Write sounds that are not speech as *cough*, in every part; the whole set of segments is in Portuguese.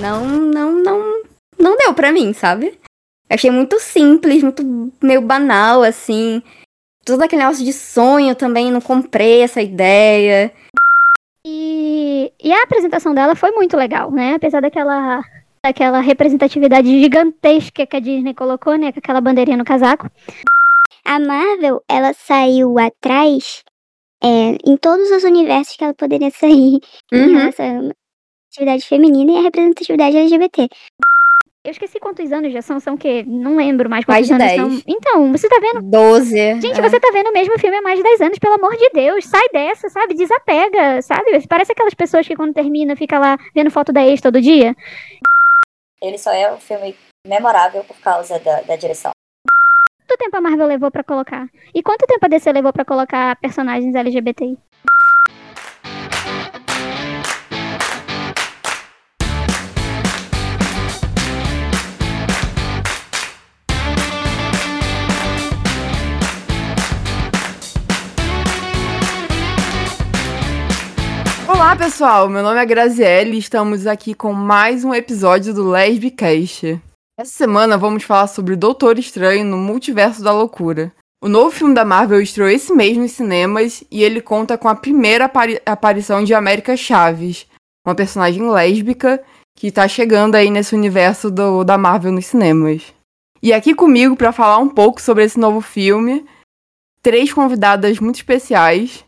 não, não, não, não deu pra mim, sabe? Eu achei muito simples, muito meio banal, assim. Todo aquele negócio de sonho também, não comprei essa ideia. E, e a apresentação dela foi muito legal, né? Apesar daquela, daquela representatividade gigantesca que a Disney colocou, né? Com aquela bandeirinha no casaco. A Marvel, ela saiu atrás é, em todos os universos que ela poderia sair em Uhum. relação à representatividade feminina e a representatividade LGBT. Eu esqueci quantos anos já são, são o quê? Não lembro mais Mais quantos de anos 10. são. Então, você tá vendo? 12. Gente, é. você tá vendo o mesmo filme há mais de 10 anos, pelo amor de Deus. Sai dessa, sabe? Desapega, sabe? Parece aquelas pessoas que quando termina fica lá vendo foto da ex todo dia. Ele só é um filme memorável por causa da, da direção. Quanto tempo a Marvel levou pra colocar? E quanto tempo a DC levou pra colocar personagens LGBTI? Olá, pessoal! Meu nome é Graziele e estamos aqui com mais um episódio do Lesbicast. Essa semana vamos falar sobre Doutor Estranho no Multiverso da Loucura. O novo filme da Marvel estreou esse mês nos cinemas e ele conta com a primeira apari- aparição de América Chaves, uma personagem lésbica que tá chegando aí nesse universo do- da Marvel nos cinemas. E aqui comigo para falar um pouco sobre esse novo filme, três convidadas muito especiais.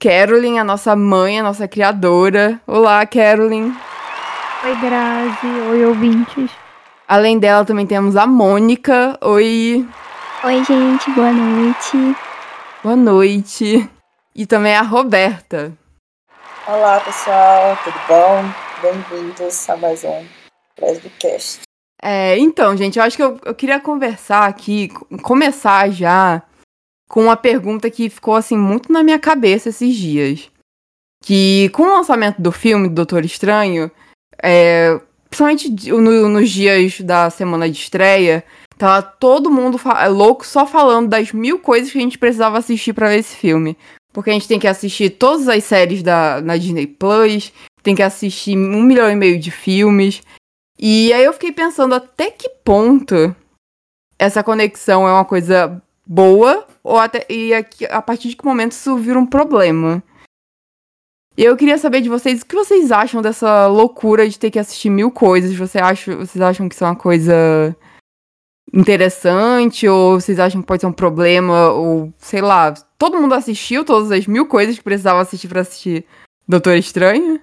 Carolyn, a nossa mãe, a nossa criadora. Olá, Carolyn. Oi, Grazi. Oi, ouvintes. Além dela, também temos a Mônica. Oi, Oi, gente, boa noite. boa noite. E também a Roberta. Olá, pessoal, tudo bom? Bem-vindos a mais um Lesbicast. É, então, gente, eu acho que eu, eu queria conversar aqui, co- começar já com uma pergunta que ficou assim muito na minha cabeça esses dias. Que com o lançamento do filme do Doutor Estranho, é, principalmente no- nos dias da semana de estreia, tava todo mundo fa- louco só falando das mil coisas que a gente precisava assistir pra ver esse filme. Porque a gente tem que assistir todas as séries da, na Disney Plus, tem que assistir um milhão e meio de filmes. E aí eu fiquei pensando até que ponto essa conexão é uma coisa boa ou até e a, a partir de que momento isso vira um problema. E eu queria saber de vocês o que vocês acham dessa loucura de ter que assistir mil coisas. Você acha, vocês acham que isso é uma coisa interessante ou vocês acham que pode ser um problema ou sei lá, todo mundo assistiu todas as mil coisas que precisava assistir pra assistir Doutor Estranho?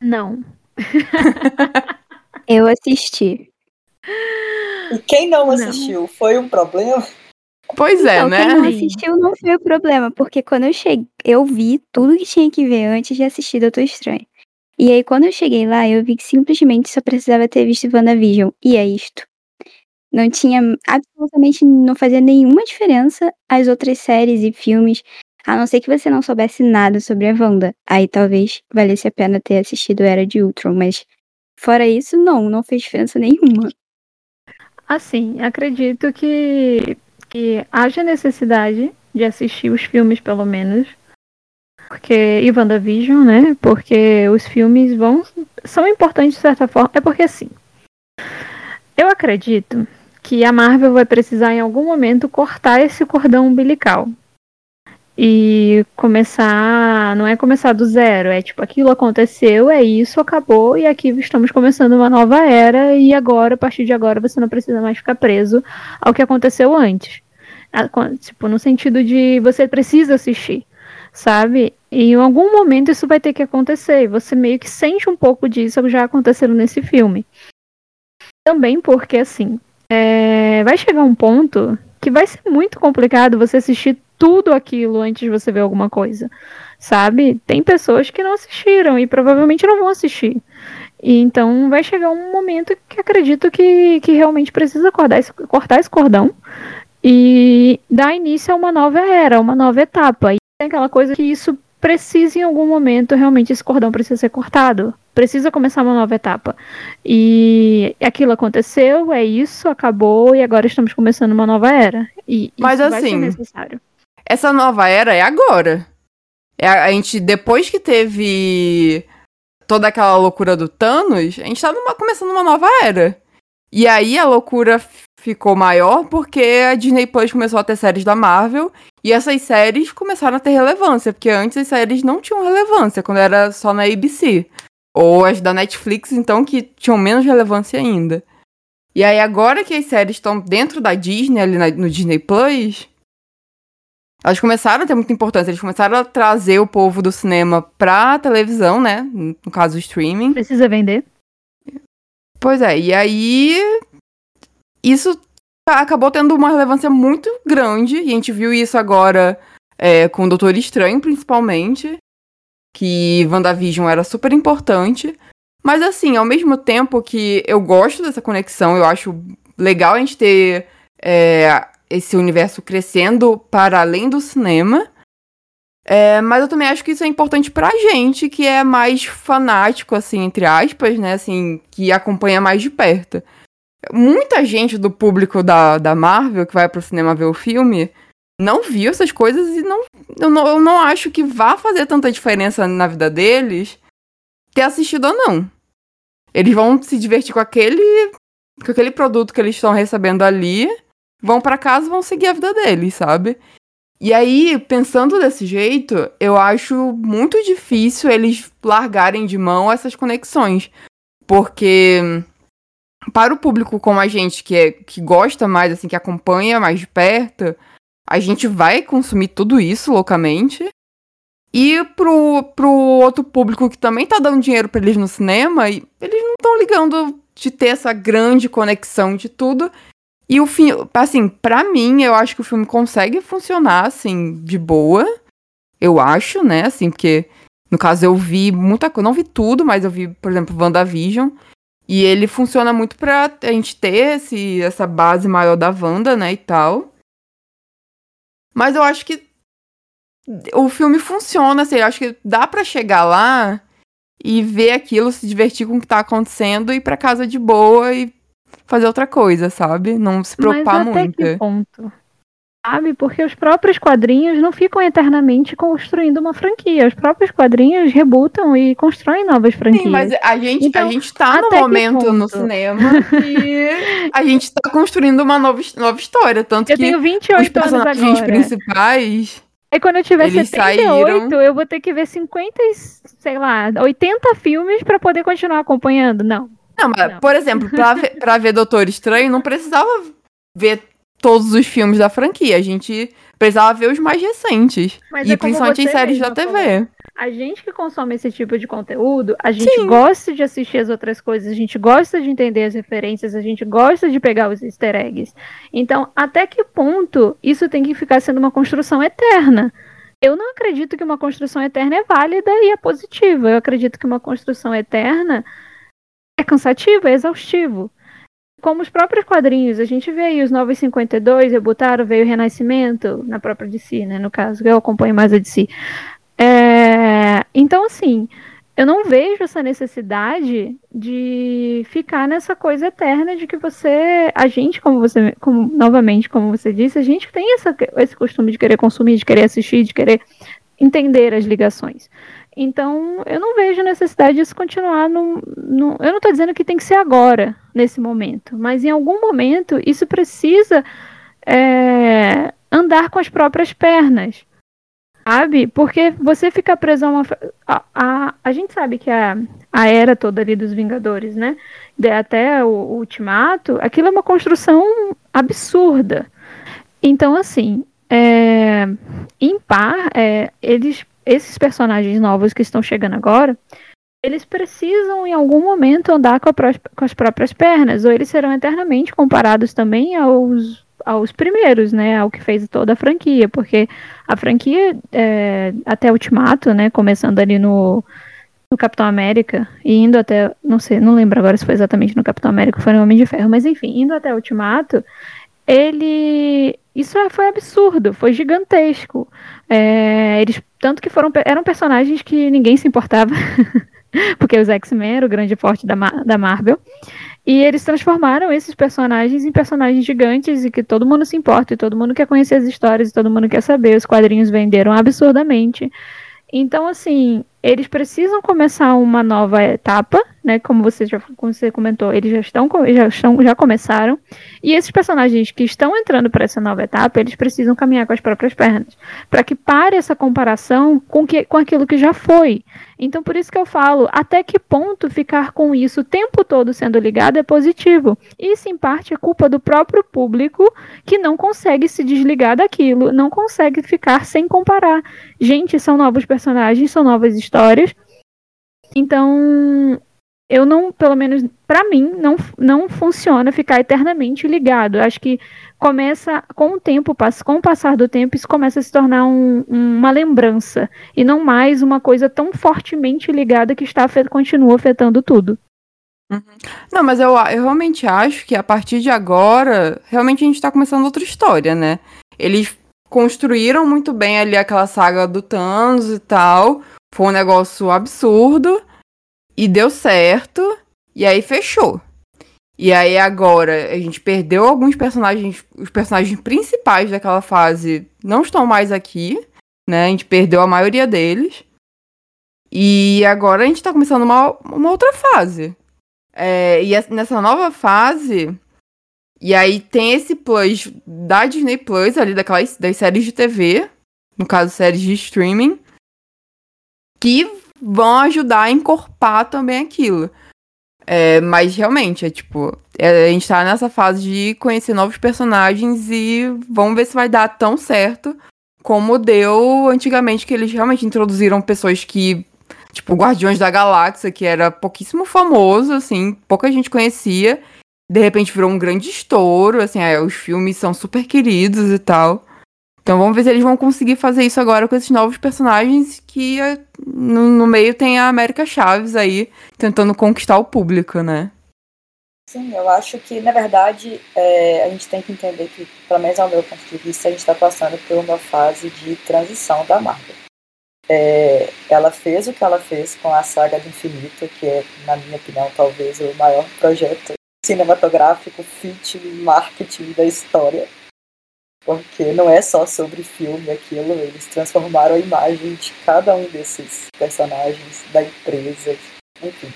Não. *laughs* Eu assisti. *laughs* E quem não Não. assistiu, foi um problema? Pois é, então, né? quem não assistiu não foi o problema, porque quando eu cheguei, eu vi tudo que tinha que ver antes de assistir Doutor Estranho. E aí, quando eu cheguei lá, eu vi que simplesmente só precisava ter visto WandaVision. E é isto. Não tinha absolutamente, não fazia nenhuma diferença as outras séries e filmes, a não ser que você não soubesse nada sobre a Wanda. Aí talvez valesse a pena ter assistido Era de Ultron, mas fora isso, não, não fez diferença nenhuma. Assim, acredito que, que haja necessidade de assistir os filmes, pelo menos. Porque. E WandaVision, né? Porque os filmes vão. são importantes de certa forma. É porque assim. Eu acredito que a Marvel vai precisar em algum momento cortar esse cordão umbilical. E começar. Não é começar do zero, é tipo, aquilo aconteceu, é isso, acabou, e aqui estamos começando uma nova era, e agora, a partir de agora, você não precisa mais ficar preso ao que aconteceu antes. Tipo, no sentido de você precisa assistir, sabe? E em algum momento isso vai ter que acontecer. Você meio que sente um pouco disso já acontecendo nesse filme. Também porque, assim, é, vai chegar um ponto que vai ser muito complicado você assistir tudo aquilo antes de você ver alguma coisa, sabe? Tem pessoas que não assistiram e provavelmente não vão assistir. E então vai chegar um momento que acredito que, que realmente precisa cortar esse cordão e dar início a uma nova era, uma nova etapa. E tem aquela coisa que isso precisa em algum momento, realmente esse cordão precisa ser cortado. Precisa começar uma nova etapa. E aquilo aconteceu, é isso, acabou, e agora estamos começando uma nova era. E Mas isso vai ser assim, necessário. essa nova era é agora. É a, a gente, depois que teve toda aquela loucura do Thanos, a gente tá numa, começando uma nova era. E aí a loucura ficou maior porque a Disney Plus começou a ter séries da Marvel e essas séries começaram a ter relevância, porque antes as séries não tinham relevância, quando era só na ABC. Ou as da Netflix, então, que tinham menos relevância ainda. E aí, agora que as séries estão dentro da Disney, ali na, no Disney Plus, elas começaram a ter muita importância. Eles começaram a trazer o povo do cinema pra televisão, né? No caso, o streaming. Precisa vender. Pois é, e aí. Isso acabou tendo uma relevância muito grande, e a gente viu isso agora é, com o Doutor Estranho, principalmente. Que WandaVision era super importante. Mas assim, ao mesmo tempo que eu gosto dessa conexão, eu acho legal a gente ter é, esse universo crescendo para além do cinema. É, mas eu também acho que isso é importante pra gente, que é mais fanático, assim, entre aspas, né? Assim, que acompanha mais de perto. Muita gente do público da, da Marvel que vai pro cinema ver o filme não viu essas coisas e não eu, não. eu não acho que vá fazer tanta diferença na vida deles ter assistido ou não. Eles vão se divertir com aquele, com aquele produto que eles estão recebendo ali, vão para casa vão seguir a vida deles, sabe? E aí, pensando desse jeito, eu acho muito difícil eles largarem de mão essas conexões. Porque para o público como a gente, que, é, que gosta mais, assim, que acompanha mais de perto, a gente vai consumir tudo isso loucamente. E pro, pro outro público que também tá dando dinheiro para eles no cinema, eles não estão ligando de ter essa grande conexão de tudo. E o fim, assim, para mim, eu acho que o filme consegue funcionar, assim, de boa. Eu acho, né? Assim, porque no caso eu vi muita coisa, não vi tudo, mas eu vi, por exemplo, WandaVision. E ele funciona muito pra a gente ter esse, essa base maior da Wanda, né, e tal. Mas eu acho que o filme funciona, assim, eu acho que dá para chegar lá e ver aquilo, se divertir com o que tá acontecendo e ir pra casa de boa e fazer outra coisa, sabe? Não se preocupar Mas até muito. Que ponto? Sabe? Porque os próprios quadrinhos não ficam eternamente construindo uma franquia. Os próprios quadrinhos rebutam e constroem novas franquias. Sim, mas a gente, Então, a gente tá que momento no cinema que a gente tá construindo uma nova, nova história. Tanto Eu que tenho os 28 anos personagens agora. principais. Aí quando eu tiver Eles 78, saíram- eu vou ter que ver 50, e, sei lá, 80 filmes pra poder continuar acompanhando. Não. Não, mas, Não. por exemplo, pra ver, pra ver Doutor Estranho, não precisava ver todos os filmes da franquia. A gente precisava ver os mais recentes. Mas e é principalmente em séries da TV. falou. A gente que consome esse tipo de conteúdo, a gente Sim. gosta de assistir as outras coisas, a gente gosta de entender as referências, a gente gosta de pegar os easter eggs. Então, até que ponto isso tem que ficar sendo uma construção eterna? Eu não acredito que uma construção eterna é válida e é positiva. Eu acredito que uma construção eterna é cansativo, é exaustivo. Como os próprios quadrinhos, a gente vê aí os 952, rebutaram, veio o Renascimento, na própria DC, né, no caso, eu acompanho mais a DC. É, então, assim, eu não vejo essa necessidade de ficar nessa coisa eterna de que você, a gente, como você, como, novamente, como você disse, a gente tem essa, esse costume de querer consumir, de querer assistir, de querer entender as ligações. Então, eu não vejo necessidade disso continuar no, no eu não estou dizendo que tem que ser agora, nesse momento, mas em algum momento isso precisa é, andar com as próprias pernas sabe? Porque você fica preso a uma. A, a, a gente sabe que a, a era toda ali dos Vingadores, né? De, até o, o Ultimato, aquilo é uma construção absurda. Então, assim, é, em par, é, eles, esses personagens novos que estão chegando agora, eles precisam em algum momento andar com, pró- com as próprias pernas, ou eles serão eternamente comparados também aos aos primeiros, né, ao que fez toda a franquia, porque a franquia é, até Ultimato, né, começando ali no, no Capitão América e indo até, não sei, não lembro agora se foi exatamente no Capitão América, foi no Homem de Ferro, mas enfim, indo até Ultimato, ele, isso é- foi absurdo, foi gigantesco. É, eles tanto que foram eram personagens que ninguém se importava, *laughs* porque os X-Men era o grande forte da, da Marvel. E eles transformaram esses personagens em personagens gigantes e que todo mundo se importa, e todo mundo quer conhecer as histórias, e todo mundo quer saber. Os quadrinhos venderam absurdamente. Então, assim, eles precisam começar uma nova etapa, né? Como você já como você comentou, eles já estão já estão já começaram. E esses personagens que estão entrando para essa nova etapa, eles precisam caminhar com as próprias pernas, para que pare essa comparação com que com aquilo que já foi. Então por isso que eu falo, até que ponto ficar com isso o tempo todo sendo ligado é positivo. Isso em parte é culpa do próprio público que não consegue se desligar daquilo, não consegue ficar sem comparar. Gente, são novos personagens, são novas histórias. Então, eu não, pelo menos para mim, não, não funciona ficar eternamente ligado. Acho que começa com o tempo, com o passar do tempo, isso começa a se tornar um, uma lembrança e não mais uma coisa tão fortemente ligada que está continua afetando tudo. Uhum. Não, mas eu, eu realmente acho que a partir de agora, realmente a gente tá começando outra história, né? Eles construíram muito bem ali aquela saga do Thanos e tal. Foi um negócio absurdo. E deu certo. E aí fechou. E aí agora a gente perdeu alguns personagens. Os personagens principais daquela fase não estão mais aqui. Né? A gente perdeu a maioria deles. E agora a gente tá começando uma, uma outra fase. É, e nessa nova fase, e aí tem esse plus da Disney Plus, ali daquelas das séries de TV, no caso séries de streaming, que vão ajudar a encorpar também aquilo. É, mas realmente, é tipo, é, a gente tá nessa fase de conhecer novos personagens e vamos ver se vai dar tão certo como deu antigamente, que eles realmente introduziram pessoas que Tipo, Guardiões da Galáxia, que era pouquíssimo famoso, assim, pouca gente conhecia. De repente virou um grande estouro, assim, aí, os filmes são super queridos e tal. Então vamos ver se eles vão conseguir fazer isso agora com esses novos personagens que eh, no, no meio tem a América Chaves aí, tentando conquistar o público, né? Sim, eu acho que, na verdade, é, a gente tem que entender que, pelo menos ao meu ponto de vista, a gente está passando por uma fase de transição da Marvel. É, ela fez o que ela fez com a saga do infinito, que é, na minha opinião, talvez o maior projeto cinematográfico, fit, marketing da história. Porque não é só sobre filme aquilo, eles transformaram a imagem de cada um desses personagens da empresa, enfim.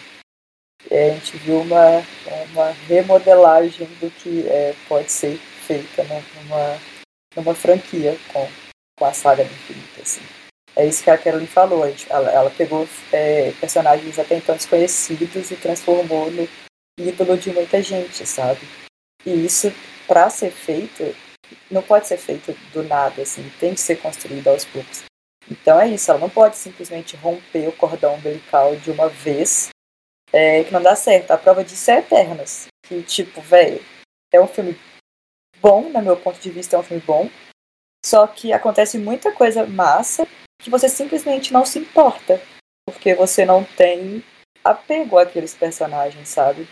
É, a gente viu uma, uma remodelagem do que é, pode ser feita numa, numa franquia com, com a saga do infinito. Assim. É isso que a Carolyn falou. Ela, ela pegou é, personagens até então desconhecidos e transformou no ídolo de muita gente, sabe? E isso, para ser feito, não pode ser feito do nada, assim, tem que ser construído aos poucos. Então é isso, ela não pode simplesmente romper o cordão umbilical de uma vez, é, que não dá certo. A prova disso é Eternos, que, tipo, velho, é um filme bom, no meu ponto de vista, é um filme bom, só que acontece muita coisa massa que você simplesmente não se importa, porque você não tem apego àqueles personagens, sabe?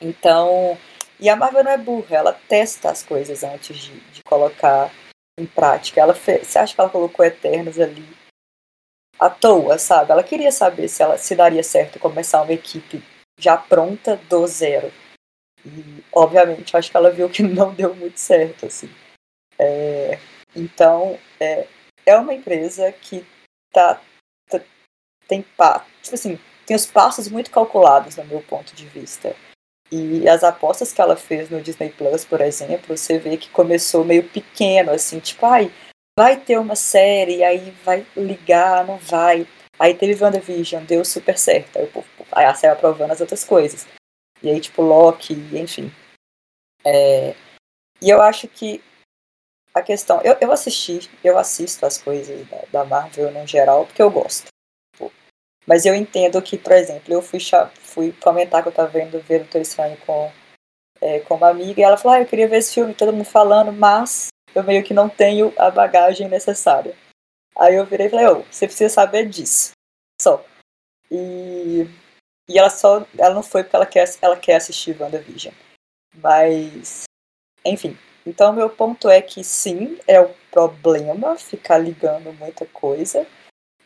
Então, e a Marvel não é burra, ela testa as coisas antes de, de colocar em prática. Ela fez, você acha que ela colocou Eternos ali à toa, sabe? Ela queria saber se ela se daria certo começar uma equipe já pronta do zero. E, obviamente, acho que ela viu que *laughs* não deu muito certo, assim. É, então, é, é uma empresa que tá, tá tem tipo assim, tem os passos muito calculados no meu ponto de vista. E as apostas que ela fez no Disney Plus, por exemplo, você vê que começou meio pequeno, assim, tipo, ai, vai ter uma série, aí vai ligar, não vai. Aí teve WandaVision, deu super certo. Aí, aí a série aprovando as outras coisas. E aí, tipo, Loki, enfim. É, e eu acho que a questão. Eu, eu assisti, eu assisto as coisas da, da Marvel no geral, porque eu gosto. Mas eu entendo que, por exemplo, eu fui, fui comentar que eu tava vendo ver o Doutor Estranho com, é, com uma amiga e ela falou: ah, eu queria ver esse filme, todo mundo falando, mas eu meio que não tenho a bagagem necessária. Aí eu virei e falei: oh, você precisa saber disso. Só. E, e ela só. Ela não foi porque ela quer, ela quer assistir WandaVision. Mas. Enfim, então, meu ponto é que sim, é o problema ficar ligando muita coisa,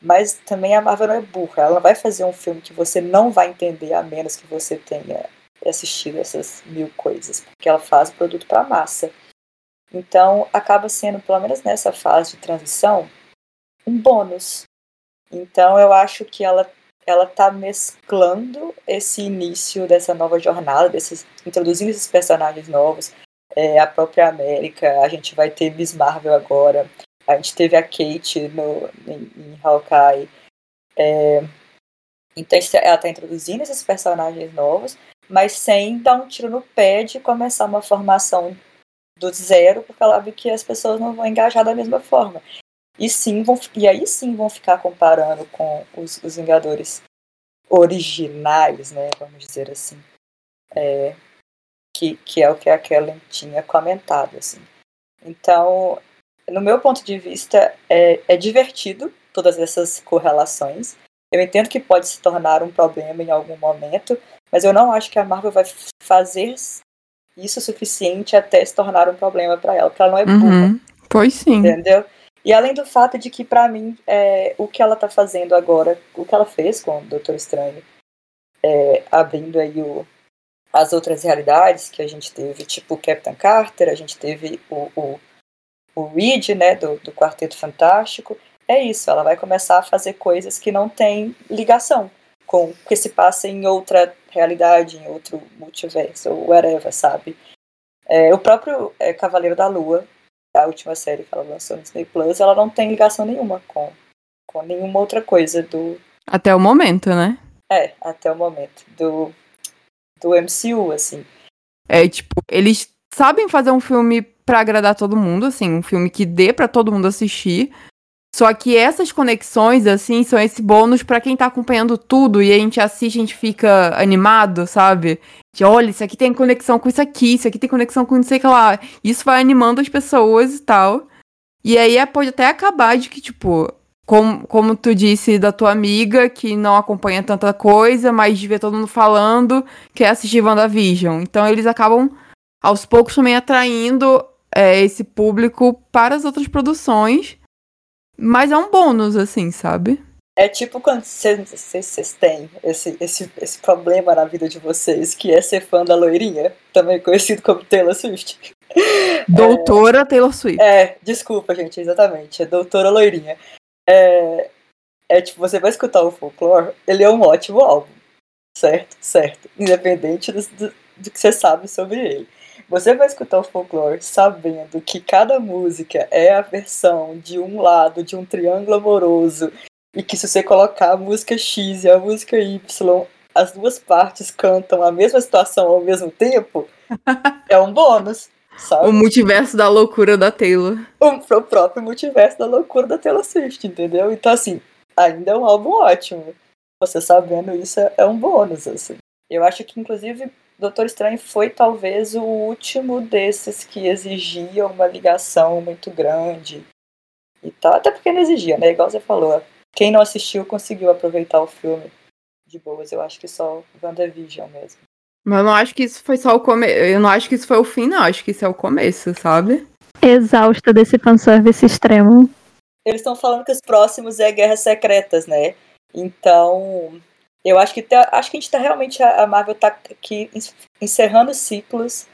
mas também a Marvel não é burra. Ela vai fazer um filme que você não vai entender a menos que você tenha assistido essas mil coisas, porque ela faz produto para massa. Então, acaba sendo, pelo menos nessa fase de transição, um bônus. Então eu acho que ela ela tá mesclando esse início dessa nova jornada, desses, introduzindo esses personagens novos, é, a própria América, a gente vai ter Miss Marvel agora, a gente teve a Kate no, em, em Hawkeye. É, então ela está introduzindo esses personagens novos, mas sem dar um tiro no pé de começar uma formação do zero, porque ela sabe que as pessoas não vão engajar da mesma forma. E sim vão, e aí sim vão ficar comparando com os, os Vingadores originais, né? Vamos dizer assim. É, que, que é o que a Kellen tinha comentado, assim. Então, no meu ponto de vista, é, é divertido todas essas correlações. Eu entendo que pode se tornar um problema em algum momento, mas eu não acho que a Marvel vai fazer isso suficiente até se tornar um problema para ela, porque ela não é burra. Uhum. Pois sim. Entendeu? E além do fato de que, para mim, é, o que ela tá fazendo agora, o que ela fez com o Doutor Estranho, é, abrindo aí o, as outras realidades que a gente teve, tipo o Captain Carter, a gente teve o, o, o Reed, né, do, do Quarteto Fantástico, é isso, ela vai começar a fazer coisas que não têm ligação com que se passa em outra realidade, em outro multiverso, ou whatever, sabe? É, o próprio é, Cavaleiro da Lua, a última série que ela lançou no Disney Plus, ela não tem ligação nenhuma com, com nenhuma outra coisa do. Até o momento, né? É, até o momento. Do, do MCU, assim. É, tipo, eles sabem fazer um filme para agradar todo mundo, assim, um filme que dê para todo mundo assistir. Só que essas conexões, assim, são esse bônus para quem tá acompanhando tudo e a gente assiste, a gente fica animado, sabe? De, olha, isso aqui tem conexão com isso aqui, isso aqui tem conexão com não sei o que lá. Isso vai animando as pessoas e tal. E aí é, pode até acabar de que, tipo, como, como tu disse da tua amiga, que não acompanha tanta coisa, mas de ver todo mundo falando, quer assistir WandaVision. Então eles acabam, aos poucos, também atraindo é, esse público para as outras produções mas é um bônus, assim, sabe? É tipo quando vocês têm esse, esse, esse problema na vida de vocês, que é ser fã da loirinha, também conhecido como Taylor Swift. *laughs* Doutora é, Taylor Swift. É, desculpa, gente, exatamente. É doutora loirinha. É, é tipo, você vai escutar o folklore, ele é um ótimo álbum. Certo? Certo. Independente do, do, do que você sabe sobre ele. Você vai escutar o folclore sabendo que cada música é a versão de um lado de um triângulo amoroso e que se você colocar a música X e a música Y, as duas partes cantam a mesma situação ao mesmo tempo, *laughs* é um bônus. Sabe? O multiverso da loucura da Taylor. O, o próprio multiverso da loucura da Taylor Swift, entendeu? Então, assim, ainda é um álbum ótimo. Você sabendo isso é, é um bônus, assim. Eu acho que, inclusive, Doutor Estranho foi talvez o último desses que exigia uma ligação muito grande e tal. Até porque não exigia, né? Igual você falou. Quem não assistiu conseguiu aproveitar o filme de boas. Eu acho que só WandaVision mesmo. Mas eu não acho que isso foi só o começo. Eu não acho que isso foi o fim, não. Acho que isso é o começo, sabe? Exausta desse fanservice extremo. Eles estão falando que os próximos é Guerras Secretas, né? Então, eu acho que, tá, acho que a gente tá realmente. A Marvel tá aqui encerrando ciclos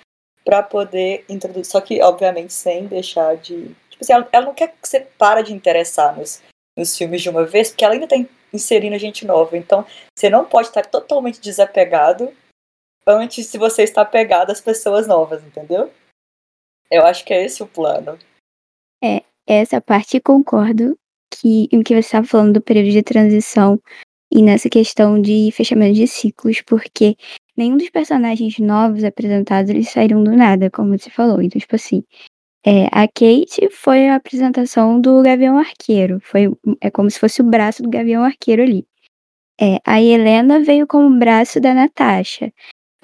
para poder introduzir. Só que, obviamente, sem deixar de. Tipo assim, ela, ela não quer que você para de interessar nos, nos filmes de uma vez, porque ela ainda tá inserindo gente nova. Então, você não pode estar totalmente desapegado antes de você estar apegado às pessoas novas, entendeu? Eu acho que é esse o plano. É, essa parte concordo que em que você estava falando do período de transição e nessa questão de fechamento de ciclos, porque nenhum dos personagens novos apresentados eles saíram do nada, como você falou. Então, tipo assim, é, a Kate foi a apresentação do Gavião Arqueiro, foi é como se fosse o braço do Gavião Arqueiro ali. É, a Helena veio como braço da Natasha.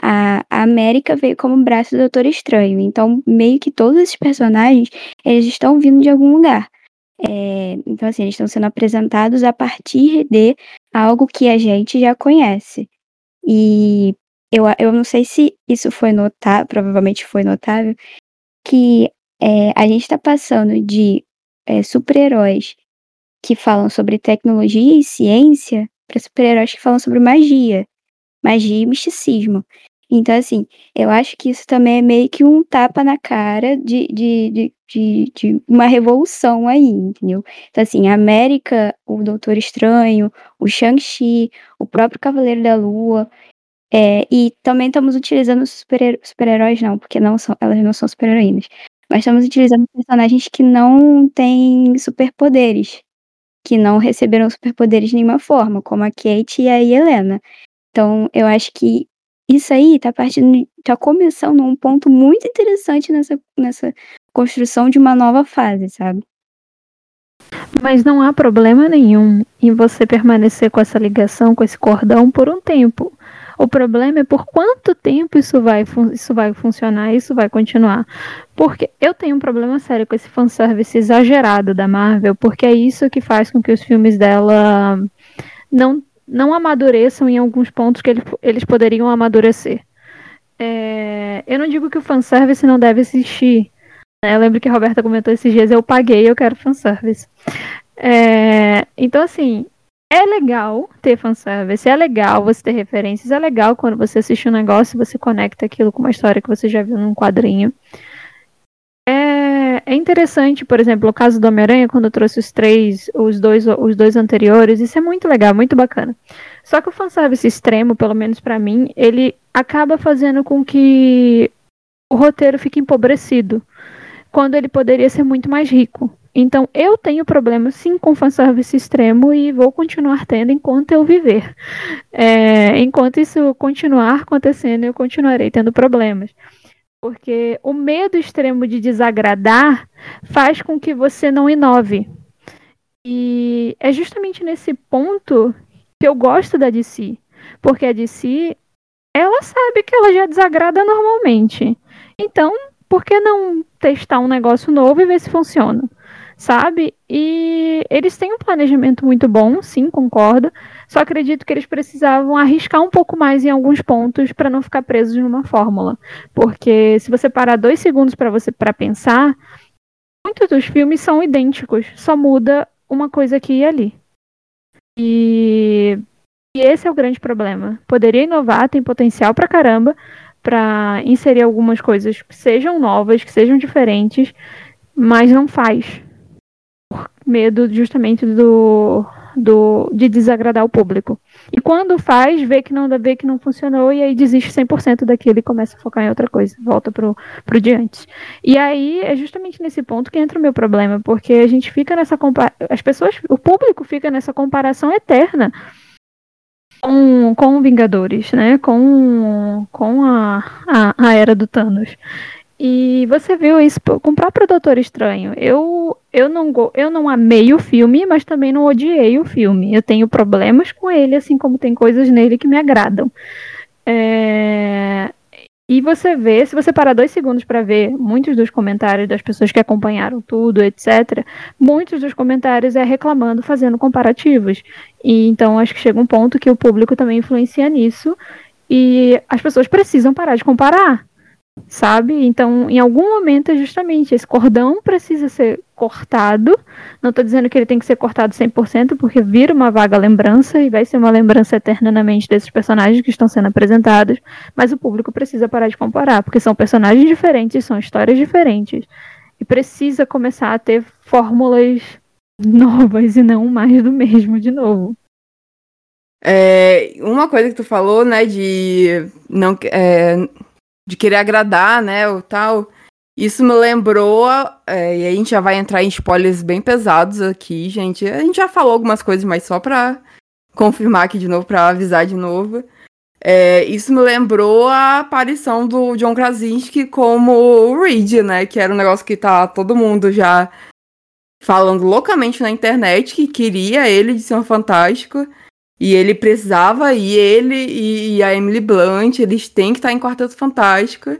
A, América veio como braço do Doutor Estranho. Então, meio que todos esses personagens, eles estão vindo de algum lugar. É, então, assim, eles estão sendo apresentados a partir de algo que a gente já conhece. E eu, eu não sei se isso foi notável, provavelmente foi notável, que é, a gente está passando de é, super-heróis que falam sobre tecnologia e ciência para super-heróis que falam sobre magia, magia e misticismo. Então, assim, eu acho que isso também é meio que um tapa na cara de, de, de, de, de uma revolução aí, entendeu? Então, assim, a América, o Doutor Estranho, o Shang-Chi, o próprio Cavaleiro da Lua, é, e também estamos utilizando super- super-heróis, não, porque não são, elas não são super-heroínas. Mas estamos utilizando personagens que não têm superpoderes, que não receberam superpoderes de nenhuma forma, como a Kate e a Helena. Então, eu acho que isso aí tá partindo, tá começando um ponto muito interessante nessa, nessa construção de uma nova fase, sabe? Mas não há problema nenhum em você permanecer com essa ligação, com esse cordão por um tempo. O problema é por quanto tempo isso vai, isso vai funcionar, isso vai continuar. Porque eu tenho um problema sério com esse fanservice exagerado da Marvel, porque é isso que faz com que os filmes dela não, não amadureçam em alguns pontos que ele- eles poderiam amadurecer. É, eu não digo que o fanservice não deve existir. né? Eu lembro que a Roberta comentou esses dias, eu paguei, eu quero fanservice. É, então, assim, é legal ter fanservice, é legal você ter referências, é legal quando você assiste um negócio e você conecta aquilo com uma história que você já viu num quadrinho. É, interessante, por exemplo, o caso do Homem-Aranha, quando eu trouxe os três, os dois, os dois anteriores, isso é muito legal, muito bacana. Só que o fanservice extremo, pelo menos pra mim, ele acaba fazendo com que o roteiro fique empobrecido, quando ele poderia ser muito mais rico. Então, eu tenho problema sim com fanservice extremo e vou continuar tendo enquanto eu viver. É, enquanto isso continuar acontecendo, eu continuarei tendo problemas. Porque o medo extremo de desagradar faz com que você não inove. E é justamente nesse ponto que eu gosto da DC. Porque a DC, ela sabe que ela já desagrada normalmente. Então, por que não testar um negócio novo e ver se funciona? Sabe? E eles têm um planejamento muito bom, sim, concordo. Só acredito que eles precisavam arriscar um pouco mais em alguns pontos para não ficar presos numa fórmula. Porque se você parar dois segundos para você para pensar, muitos dos filmes são idênticos, só muda uma coisa aqui e ali. E, e esse é o grande problema. Poderia inovar, tem potencial pra caramba para inserir algumas coisas que sejam novas, que sejam diferentes, mas não faz. Medo justamente do, do de desagradar o público. E quando faz, vê que não vê que não funcionou e aí desiste 100% daquilo e começa a focar em outra coisa, volta pro, pro diante. E aí é justamente nesse ponto que entra o meu problema, porque a gente fica nessa as pessoas, o público fica nessa comparação eterna com, com Vingadores, né? Com, com a, a, a era do Thanos. E você viu isso com o próprio Doutor Estranho. Eu, eu, não, eu não amei o filme, mas também não odiei o filme. Eu tenho problemas com ele, assim como tem coisas nele que me agradam. É, E você vê, se você parar dois segundos para ver muitos dos comentários das pessoas que acompanharam tudo, etc., muitos dos comentários é reclamando, fazendo comparativos. E então acho que chega um ponto que o público também influencia nisso e as pessoas precisam parar de comparar, sabe? Então, em algum momento é justamente esse cordão precisa ser cortado. Não estou dizendo que ele tem que ser cortado 100%, porque vira uma vaga lembrança e vai ser uma lembrança eterna na mente desses personagens que estão sendo apresentados, mas o público precisa parar de comparar, porque são personagens diferentes, são histórias diferentes. E precisa começar a ter fórmulas novas e não mais do mesmo de novo. É, uma coisa que tu falou, né, de não é, de querer agradar, né, o tal. Isso me lembrou, é, e a gente já vai entrar em spoilers bem pesados aqui, gente. A gente já falou algumas coisas, mas só pra confirmar aqui de novo, pra avisar de novo. É, isso me lembrou a aparição do John Krasinski como o Reed, né? Que era um negócio que tá todo mundo já falando loucamente na internet que queria ele de ser um fantástico. E ele precisava, e ele e, e a Emily Blunt, eles têm que estar em Quarteto Fantástico.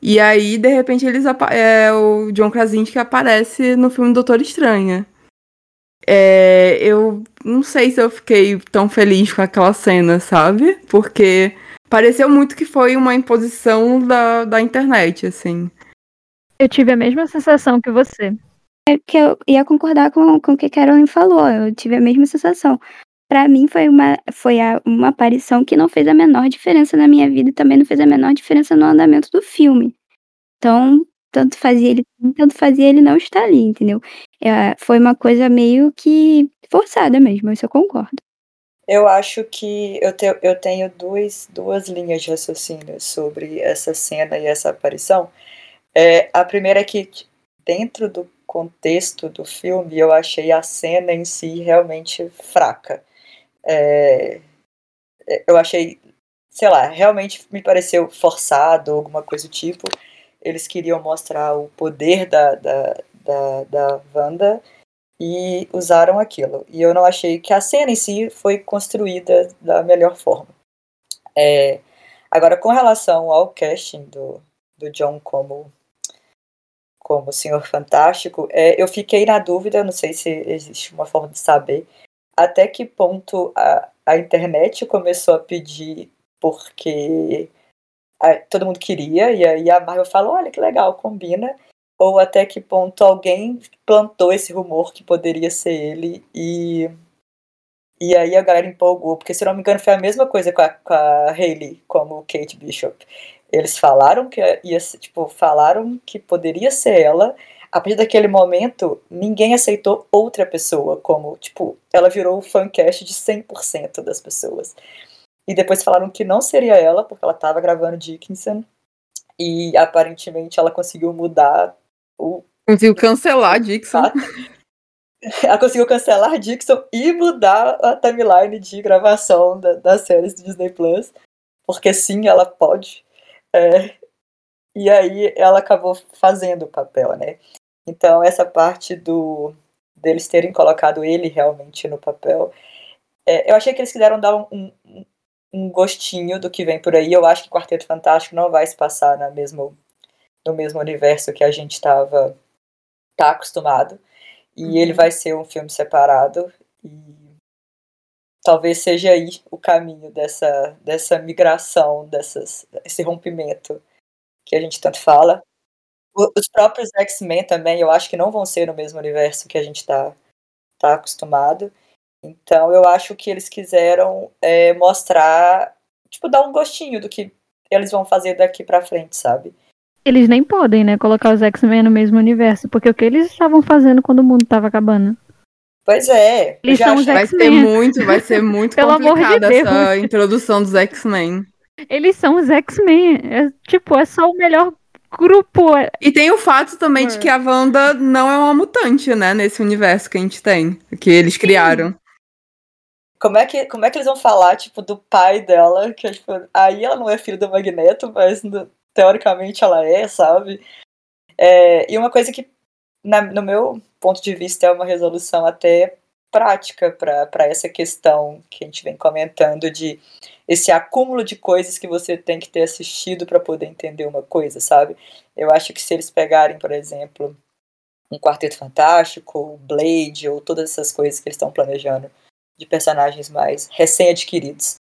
E aí, de repente, eles é, o John Krasinski aparece no filme Doutor Estranha. É, eu não sei se eu fiquei tão feliz com aquela cena, sabe? Porque pareceu muito que foi uma imposição da, da internet, assim. Eu tive a mesma sensação que você. É que eu ia concordar com, com o que a Carolyn falou. Eu tive a mesma sensação. Pra mim foi uma, foi uma aparição que não fez a menor diferença na minha vida e também não fez a menor diferença no andamento do filme. Então, tanto fazia ele, tanto fazia ele não estar ali, entendeu? É, foi uma coisa meio que forçada mesmo, isso eu concordo. Eu acho que eu, te- eu tenho duas, duas linhas de raciocínio sobre essa cena e essa aparição. É, a primeira é que, dentro do contexto do filme, eu achei a cena em si realmente fraca. É, eu achei, sei lá, realmente me pareceu forçado, alguma coisa do tipo. Eles queriam mostrar o poder da, da, da, da Wanda e usaram aquilo. E eu não achei que a cena em si foi construída da melhor forma. É, agora, com relação ao casting do, do John como como Senhor Fantástico, é, eu fiquei na dúvida, não sei se existe uma forma de saber, até que ponto a, a internet começou a pedir porque a- todo mundo queria, e aí a Marvel falou, olha que legal, combina, ou até que ponto alguém plantou esse rumor que poderia ser ele e e aí a galera empolgou, porque se não me engano foi a mesma coisa com a, com a Hailey como Kate Bishop. Eles falaram que ia tipo, falaram que poderia ser ela. A partir daquele momento, ninguém aceitou outra pessoa como, tipo, ela virou o fancast de 100% das pessoas. E depois falaram que não seria ela, porque ela estava gravando Dickinson. E aparentemente ela conseguiu mudar o Conseguiu cancelar a Dixon. Ela conseguiu cancelar Dixon e mudar a timeline de gravação da- das séries do Disney Plus. Porque sim, ela pode. É, e aí ela acabou fazendo o papel, né? Então essa parte do deles terem colocado ele realmente no papel. é, eu achei que eles quiseram dar um, um, um gostinho do que vem por aí. Eu acho que Quarteto Fantástico não vai se passar na mesmo, no mesmo universo que a gente estava tá acostumado. E ele vai ser um filme separado. E talvez seja aí o caminho dessa, dessa migração, dessas, esse rompimento que a gente tanto fala. Os próprios X-Men também, eu acho que não vão ser no mesmo universo que a gente tá, tá acostumado. Então eu acho que eles quiseram é, mostrar, tipo, dar um gostinho do que eles vão fazer daqui pra frente, sabe? Eles nem podem, né, colocar os X-Men no mesmo universo, porque o que eles estavam fazendo quando o mundo tava acabando? Pois é. Eles já são os Vai ser X-Men. muito, vai ser muito *laughs* Pelo amor de complicada Deus. essa introdução dos X-Men. Eles são os X-Men. É, tipo, é só o melhor grupo. é- E tem o fato também de É. que a Wanda não é uma mutante, né? Nesse universo que a gente tem. Que eles criaram. Como é, que, como é que eles vão falar, tipo, do pai dela? Que, tipo, aí ela não é filha do Magneto, mas no- teoricamente ela é, sabe? É, e uma coisa que, na- no meu ponto de vista, é uma resolução até prática para essa questão que a gente vem comentando de esse acúmulo de coisas que você tem que ter assistido para poder entender uma coisa, sabe? Eu acho que se eles pegarem, por exemplo, um Quarteto Fantástico, Blade, ou todas essas coisas que eles estão planejando de personagens mais recém-adquiridos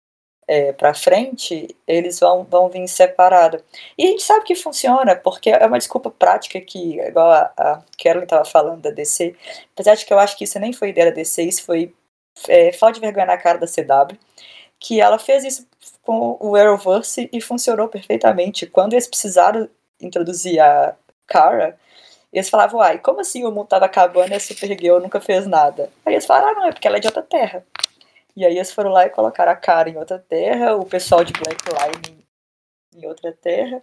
é, para frente, eles vão, vão vir separado. E a gente sabe que funciona, porque é uma desculpa prática que, igual a, a Carolyn estava falando da DC, apesar de que eu acho que isso nem foi ideia da DC, isso foi é, falta de vergonha na cara da CW, que ela fez isso com o Arrowverse e funcionou perfeitamente. Quando eles precisaram introduzir a Kara, eles falavam, uai, como assim o mundo tava acabando e a Supergirl nunca fez nada? Aí eles falaram, ah, não, é porque ela é de outra terra. E aí eles foram lá e colocaram a cara em outra terra, o pessoal de Black Lightning em outra terra.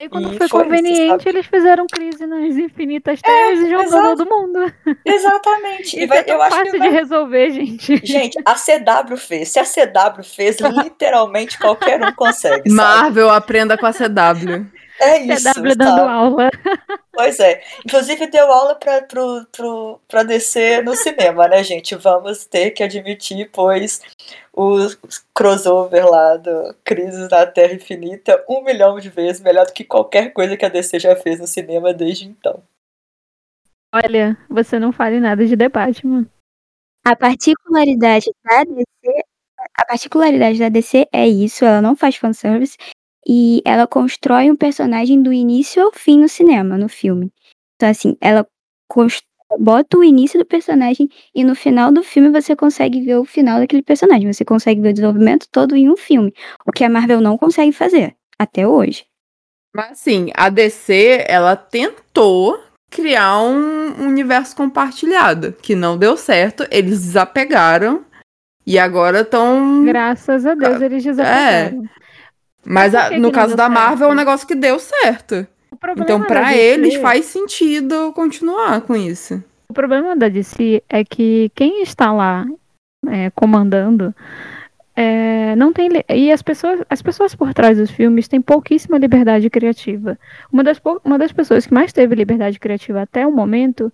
E quando E foi foi isso, conveniente, sabe? eles fizeram crise nas infinitas terras e jogou exato. todo mundo. Exatamente. *laughs* E Isso vai- é tão eu acho fácil que vai... de resolver, gente. Gente, a CW fez. Se a CW fez, *laughs* literalmente qualquer um consegue, sabe? Marvel, aprenda com a CW. É isso, CW dando sabe? aula. *laughs* Pois é. Inclusive deu aula pra, pro, pro, pra descer no cinema, né, gente? Vamos ter que admitir, pois o crossover lá do Crises na Terra Infinita, um milhão de vezes melhor do que qualquer coisa que a DC já fez no cinema desde então. Olha, você não fale nada de The Batman. A particularidade da DC, a particularidade da DC é isso, ela não faz fanservice e ela constrói um personagem do início ao fim no cinema, no filme. Então assim, ela bota o início do personagem e no final do filme você consegue ver o final daquele personagem. Você consegue ver o desenvolvimento todo em um filme. O que a Marvel não consegue fazer até hoje. Mas assim, a DC, ela tentou criar um universo compartilhado, que não deu certo, eles desapegaram e agora estão. Graças a Deus eles desapegaram. Mas a- que no caso da Marvel é um negócio que deu certo. O problema Então, da pra DC eles faz sentido continuar com isso. O problema da DC é que quem está lá é, comandando é, não tem e as pessoas as pessoas por trás dos filmes têm pouquíssima liberdade criativa. Uma das uma das pessoas que mais teve liberdade criativa até o momento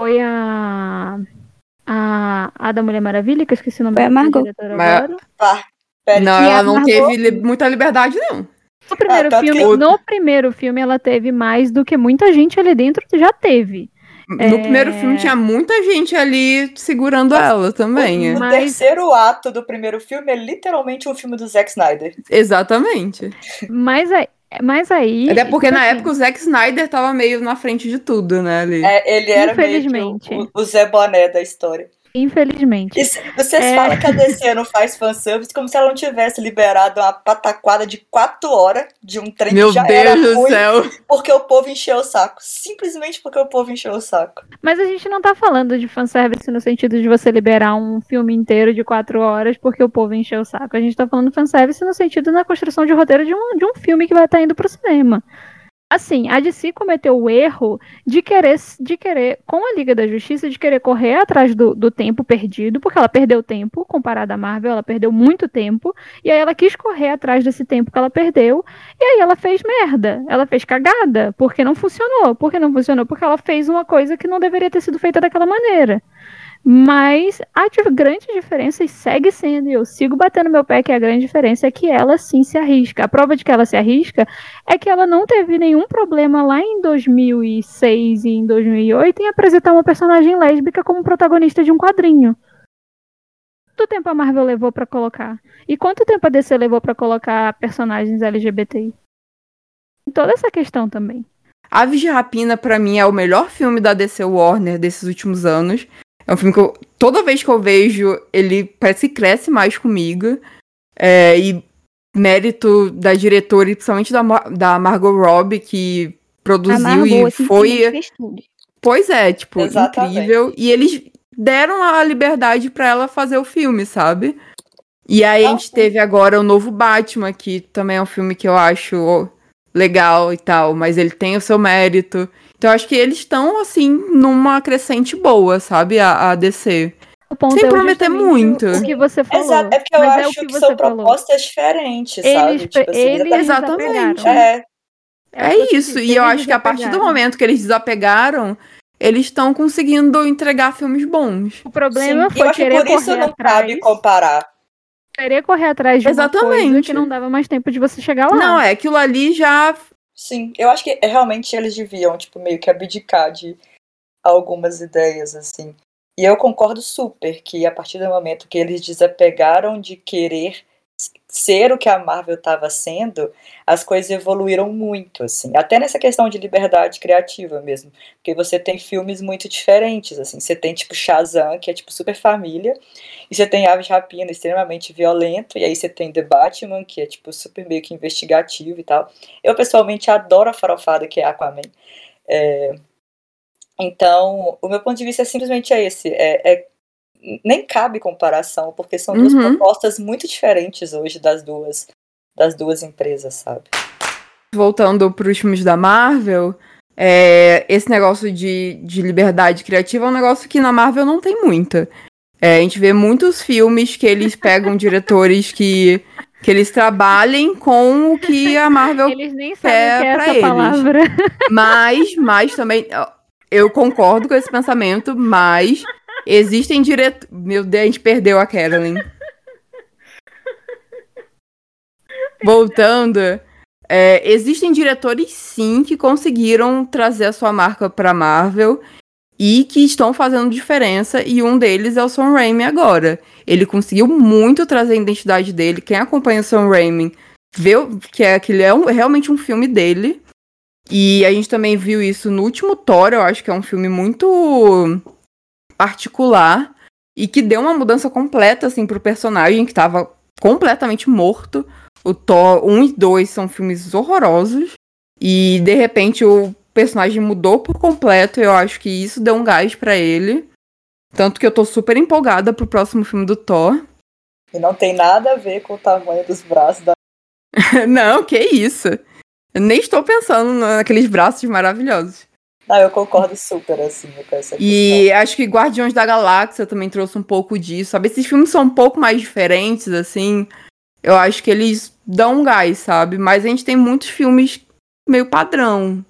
foi a a, a da Mulher Maravilha, que eu esqueci o nome Foi a da Margot. diretora Mas- agora. Pera, Não, ela não Margot- teve li- muita liberdade, não. No primeiro, tanto que- filme, no primeiro filme ela teve mais do que muita gente ali dentro já teve. No É. primeiro filme tinha muita gente ali segurando ela também. O é. Mas- terceiro ato do primeiro filme é literalmente um filme do Zack Snyder. Exatamente. Mas aí, mas aí Até porque na assim, época o Zack Snyder tava meio na frente de tudo, né? Ali. É, ele era meio que Infelizmente. o, o Zé Boné da história. Infelizmente. Se- vocês É. falam que a DC não faz fanservice como se ela não tivesse liberado uma pataquada de quatro horas de um trem Meu que já era Deus do ruim céu. porque o povo encheu o saco. Simplesmente porque o povo encheu o saco. Mas a gente não tá falando de fanservice no sentido de você liberar um filme inteiro de quatro horas porque o povo encheu o saco. A gente tá falando de fanservice no sentido da construção de roteiro de um, de um filme que vai estar indo pro cinema. Assim, a DC cometeu o erro de querer, de querer, com a Liga da Justiça, de querer correr atrás do, do tempo perdido, porque ela perdeu tempo, comparada à Marvel, ela perdeu muito tempo, e aí ela quis correr atrás desse tempo que ela perdeu, e aí ela fez merda, ela fez cagada, porque não funcionou. Por que não funcionou? Porque ela fez uma coisa que não deveria ter sido feita daquela maneira. Mas a grande diferença, e segue sendo, e eu sigo batendo meu pé que a grande diferença é que ela sim se arrisca. A prova de que ela se arrisca é que ela não teve nenhum problema lá em 2006 e em 2008 em apresentar uma personagem lésbica como protagonista de um quadrinho. Quanto tempo a Marvel levou pra colocar? E quanto tempo a DC levou pra colocar personagens LGBTI? Toda essa questão também. Aves de Rapina, pra mim, é o melhor filme da DC Warner desses últimos anos. É um filme que eu, toda vez que eu vejo, ele parece que cresce mais comigo. É, e mérito da diretora, e principalmente da, da Margot Robbie, que produziu Margot, e assim, foi. Pois é, tipo, Exatamente. incrível. E eles deram a liberdade pra ela fazer o filme, sabe? E aí a gente sim. teve agora o novo Batman, que também é um filme que eu acho legal e tal, mas ele tem o seu mérito. Então eu acho que eles estão, assim, numa crescente boa, sabe? A, a DC. O ponto Sem é prometer muito. O que você falou. Exato. É porque eu mas é o acho que que, você são falou. propostas diferentes, Eles, sabe? Tipo assim, eles Exatamente. É, É, É, que isso. E eu acho que a partir do momento que eles desapegaram, eles estão conseguindo entregar filmes bons. O problema sim. Foi eu acho que querer por isso correr não atrás. cabe comparar. Querer correr atrás de uma coisa Exatamente. que não dava mais tempo de você chegar lá. Não, é aquilo ali já Sim, eu acho que é, realmente eles deviam, tipo, meio que abdicar de algumas ideias, assim. E eu concordo super que a partir do momento que eles desapegaram de querer ser o que a Marvel estava sendo, as coisas evoluíram muito, assim. Até nessa questão de liberdade criativa mesmo. Porque você tem filmes muito diferentes, assim. Você tem, tipo, Shazam, que é, tipo, super família. E você tem Aves Rapina, extremamente violento. E aí você tem The Batman, que é, tipo, super meio que investigativo e tal. Eu, pessoalmente, adoro a farofada que é Aquaman. É, Então, o meu ponto de vista é simplesmente esse. É, é- nem cabe comparação, porque são duas Uhum. propostas muito diferentes hoje das duas, das duas empresas, sabe? voltando para os filmes da Marvel, é, esse negócio de, de liberdade criativa é um negócio que na Marvel não tem muita. É, a gente vê muitos filmes que eles pegam diretores que, que eles trabalhem com o que a Marvel. Eles nem sabem o que é pra essa eles. palavra. Mas, mas também. Eu concordo com esse pensamento, mas existem diretores. Meu Deus, a gente perdeu a Carolyn. Voltando. é, existem diretores sim que conseguiram trazer a sua marca pra Marvel e que estão fazendo diferença e um deles é o Sam Raimi agora. Ele conseguiu muito trazer a identidade dele. Quem acompanha o Sam Raimi vê que é que ele é um- realmente um filme dele E a gente também viu isso no último Thor, eu acho que é um filme muito particular e que deu uma mudança completa assim pro personagem que tava completamente morto. O Thor 1 e 2 são filmes horrorosos e de repente o personagem mudou por completo, eu acho que isso deu um gás para ele. Tanto que eu tô super empolgada pro próximo filme do Thor. E não tem nada a ver com o tamanho dos braços da. *laughs* não, que isso. Eu nem estou pensando naqueles braços maravilhosos. Ah, eu concordo super, assim, com essa E questão. acho que Guardiões da Galáxia também trouxe um pouco disso, sabe? Esses filmes são um pouco mais diferentes, assim. Eu acho que eles dão um gás, sabe? Mas a gente tem muitos filmes meio padrão.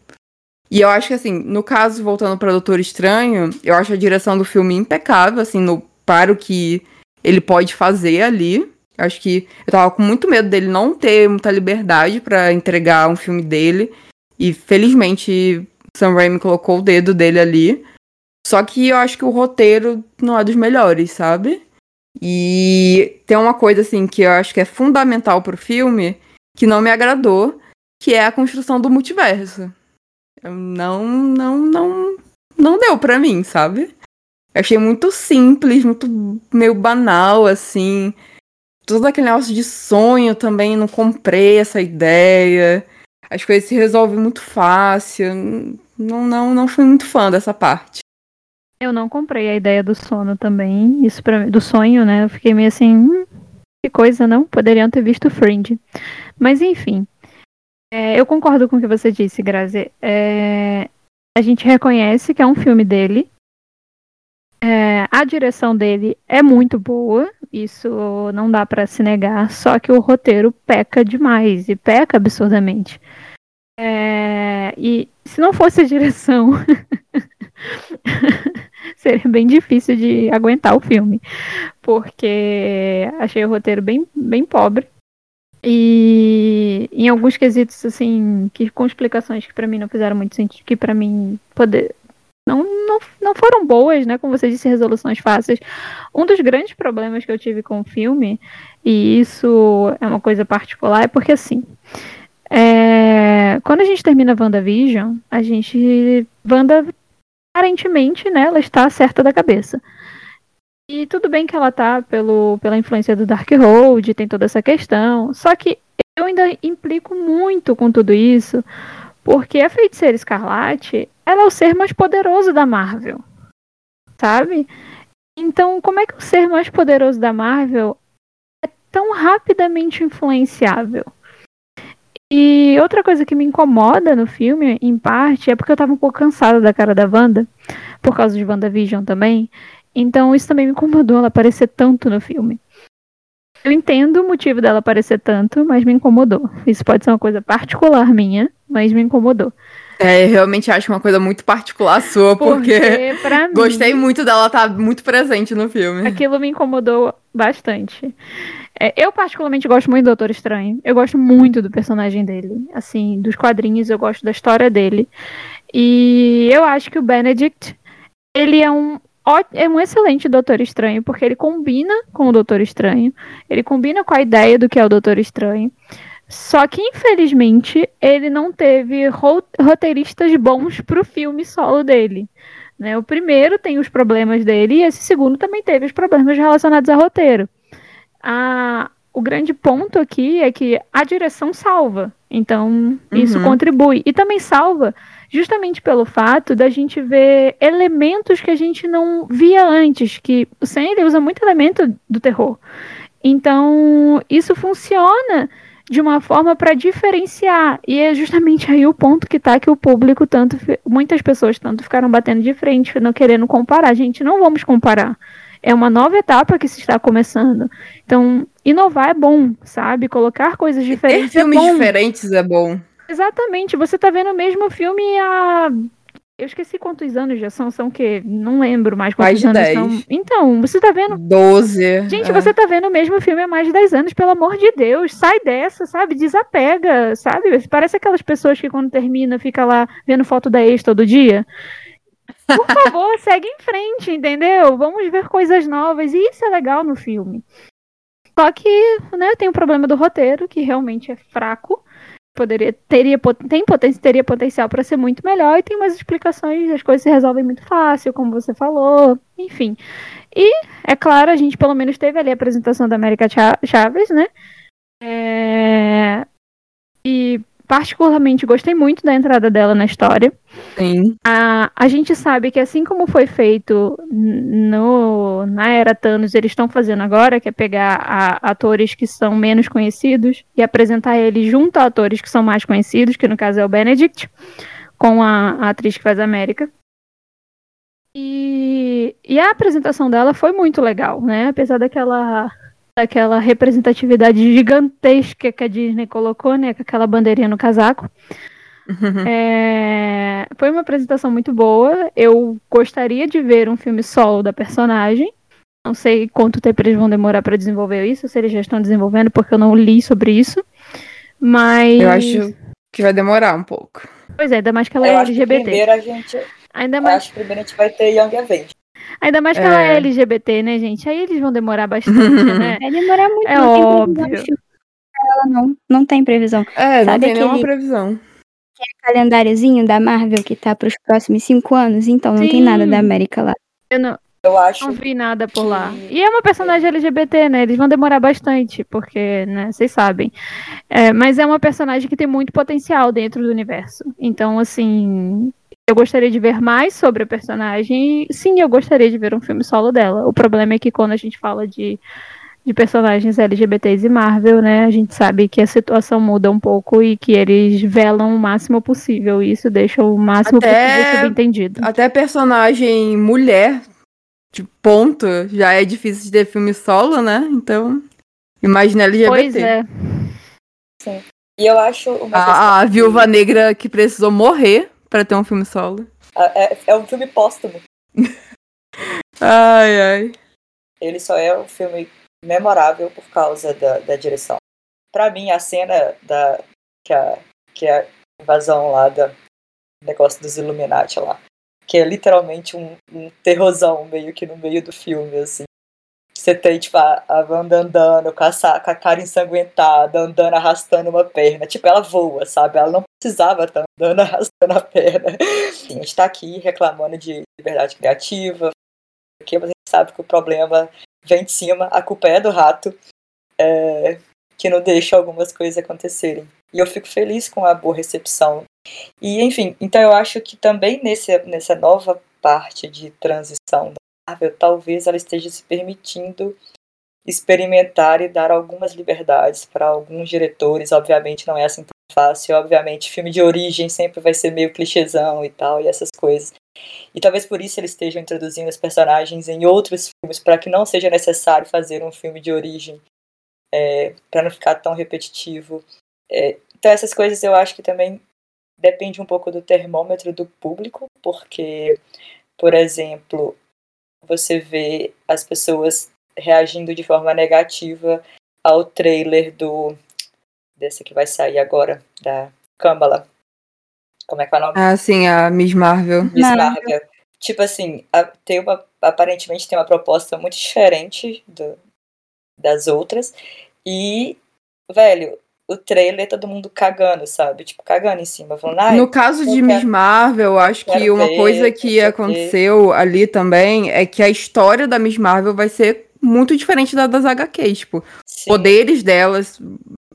E eu acho que, assim, no caso, voltando para Doutor Estranho, eu acho a direção do filme impecável, assim, no, para o que ele pode fazer ali. Acho que eu tava com muito medo dele não ter muita liberdade para entregar um filme dele. E felizmente Sam Raimi colocou o dedo dele ali. Só que eu acho que o roteiro não é dos melhores, sabe? E tem uma coisa assim que eu acho que é fundamental pro filme que não me agradou, que é a construção do multiverso. Não, não, não, não deu pra mim, sabe? Eu achei muito simples, muito meio banal, assim todo aquele negócio de sonho também, não comprei essa ideia. As coisas se resolvem muito fácil. Não, não, não fui muito fã dessa parte. Eu não comprei a ideia do sono também. Isso do sonho, né? Eu fiquei meio assim, hum, que coisa, não? Poderiam ter visto Fringe. Mas enfim. É, eu concordo com o que você disse, Grazi. É, a gente reconhece que é um filme dele. É, a direção dele é muito boa, isso não dá para se negar, só que o roteiro peca demais e peca absurdamente. É, e se não fosse a direção, *laughs* seria bem difícil de aguentar o filme, porque achei o roteiro bem, bem pobre. E em alguns quesitos, assim, que com explicações que para mim não fizeram muito sentido, que para mim poder, não, não, não foram boas, né? Como você disse, resoluções fáceis. Um dos grandes problemas que eu tive com o filme, e isso é uma coisa particular, é porque assim. É, quando a gente termina WandaVision, a gente. Wanda, aparentemente, né, ela está certa da cabeça. E tudo bem que ela tá pelo, pela influência do Darkhold, tem toda essa questão. Só que eu ainda implico muito com tudo isso, porque a Feiticeira Escarlate, ela é o ser mais poderoso da Marvel. Sabe? Então, como é que o ser mais poderoso da Marvel é tão rapidamente influenciável? E outra coisa que me incomoda no filme, em parte, é porque eu tava um pouco cansada da cara da Wanda, por causa de WandaVision também. Então isso também me incomodou ela aparecer tanto no filme. Eu entendo o motivo dela aparecer tanto, mas me incomodou. Isso pode ser uma coisa particular minha, mas me incomodou. É, eu realmente acho uma coisa muito particular sua, porque, porque *laughs* mim, gostei muito dela estar tá muito presente no filme. Aquilo me incomodou bastante. É, eu particularmente gosto muito do Doutor Estranho. Eu gosto muito do personagem dele. Assim, dos quadrinhos, eu gosto da história dele. E eu acho que o Benedict, ele é um é um excelente Doutor Estranho, porque ele combina com o Doutor Estranho, ele combina com a ideia do que é o Doutor Estranho. Só que, infelizmente, ele não teve roteiristas bons pro filme solo dele. Né? O primeiro tem os problemas dele, e esse segundo também teve os problemas relacionados a roteiro. A, o grande ponto aqui é que a direção salva. Então, isso uhum. contribui. E também salva justamente pelo fato da gente ver elementos que a gente não via antes, que o Sam ele usa muito elemento do terror. Então, isso funciona de uma forma para diferenciar. E é justamente aí o ponto que tá que o público tanto muitas pessoas tanto ficaram batendo de frente, não querendo comparar. Gente, não vamos comparar. É uma nova etapa que se está começando. Então, inovar é bom, sabe? Colocar coisas diferentes. Ter filmes é diferentes é bom. Exatamente, você tá vendo o mesmo filme há. Eu esqueci quantos anos já são, são o quê? Não lembro mais quantos mais anos 10. são. Então, você tá vendo. 12. Gente, é. você tá vendo o mesmo filme há mais de 10 anos, pelo amor de Deus. Sai dessa, sabe? Desapega, sabe? Parece aquelas pessoas que quando termina fica lá vendo foto da ex todo dia. Por *laughs* favor, segue em frente, entendeu? Vamos ver coisas novas. E isso é legal no filme. Só que, né, tem o problema do roteiro, que realmente é fraco poderia teria tem potência teria potencial para ser muito melhor e tem umas explicações, as coisas se resolvem muito fácil, como você falou, enfim. E é claro, a gente pelo menos teve ali a apresentação da América Chaves, né? É... E particularmente gostei muito da entrada dela na história. Sim. A, a gente sabe que assim como foi feito no, na era Thanos, eles estão fazendo agora, que é pegar a, atores que são menos conhecidos e apresentar eles junto a atores que são mais conhecidos, que no caso é o Benedict, com a, a atriz que faz a América. E, e a apresentação dela foi muito legal, né? Apesar daquela daquela representatividade gigantesca que a Disney colocou, né? Com aquela bandeirinha no casaco. Uhum. É... Foi uma apresentação muito boa. Eu gostaria de ver um filme solo da personagem. Não sei quanto tempo eles vão demorar para desenvolver isso, se eles já estão desenvolvendo, porque eu não li sobre isso. Mas. Eu acho que vai demorar um pouco. Pois é, ainda mais que ela eu é LGBT. primeiro a gente. Ainda mais... acho que primeiro a gente vai ter Young Avengers. Ainda mais que é. ela é LGBT, né, gente? Aí eles vão demorar bastante, né? *laughs* Vai demorar muito. É óbvio. Ela não, não tem previsão. É, Sabe não tem aquele, nenhuma previsão. calendáriozinho da Marvel que tá pros próximos cinco anos, então não Sim. tem nada da América lá. Eu não, eu acho não vi nada por lá. E é uma personagem LGBT, né? Eles vão demorar bastante, porque, né, vocês sabem. É, mas é uma personagem que tem muito potencial dentro do universo. Então, assim, eu gostaria de ver mais sobre a personagem. Sim, eu gostaria de ver um filme solo dela. O problema é que quando a gente fala de, de personagens LGBTs e Marvel, né, a gente sabe que a situação muda um pouco e que eles velam o máximo possível. E isso deixa o máximo até, possível subentendido. Até personagem mulher, de ponto, já é difícil de ter filme solo, né? Então, imagina LGBT. Pois é. Sim. E eu acho uma a, a viúva negra que precisou morrer para ter um filme solo. É, é um filme póstumo. *laughs* ai, ai. Ele só é um filme memorável por causa da, da direção. Para mim, a cena da que a, que a invasão lá do negócio dos Illuminati lá, que é literalmente um, um terrorzão meio que no meio do filme, assim. Você tem, tipo, a, a Wanda andando com a, a cara ensanguentada, andando, arrastando uma perna. Tipo, ela voa, sabe? Ela não precisava estar andando, *laughs* arrastando a perna. Sim, a gente tá aqui reclamando de liberdade criativa, porque você sabe que o problema vem de cima, a culpa é do rato, é, que não deixa algumas coisas acontecerem. E eu fico feliz com a boa recepção. E, enfim, então eu acho que também nesse, nessa nova parte de transição Marvel, talvez ela esteja se permitindo experimentar e dar algumas liberdades para alguns diretores. Obviamente não é assim tão fácil. Obviamente, filme de origem sempre vai ser meio clichêzão e tal, e essas coisas. E talvez por isso eles estejam introduzindo os personagens em outros filmes, para que não seja necessário fazer um filme de origem, é, para não ficar tão repetitivo. É, então, essas coisas eu acho que também depende um pouco do termômetro do público, porque, por exemplo, você vê as pessoas reagindo de forma negativa ao trailer do desse que vai sair agora da Kamala. Como é que é o nome? Ah, sim, a Miss Marvel. Miss Marvel. Tipo assim, a, tem uma, aparentemente tem uma proposta muito diferente do, das outras. E, velho, o trailer, todo mundo cagando, sabe? Tipo, cagando em cima. Falando, no caso de Miss Marvel, acho que uma ver, coisa que aconteceu ali também é que a história da Miss Marvel vai ser muito diferente da das HQs. Tipo, Sim. poderes delas,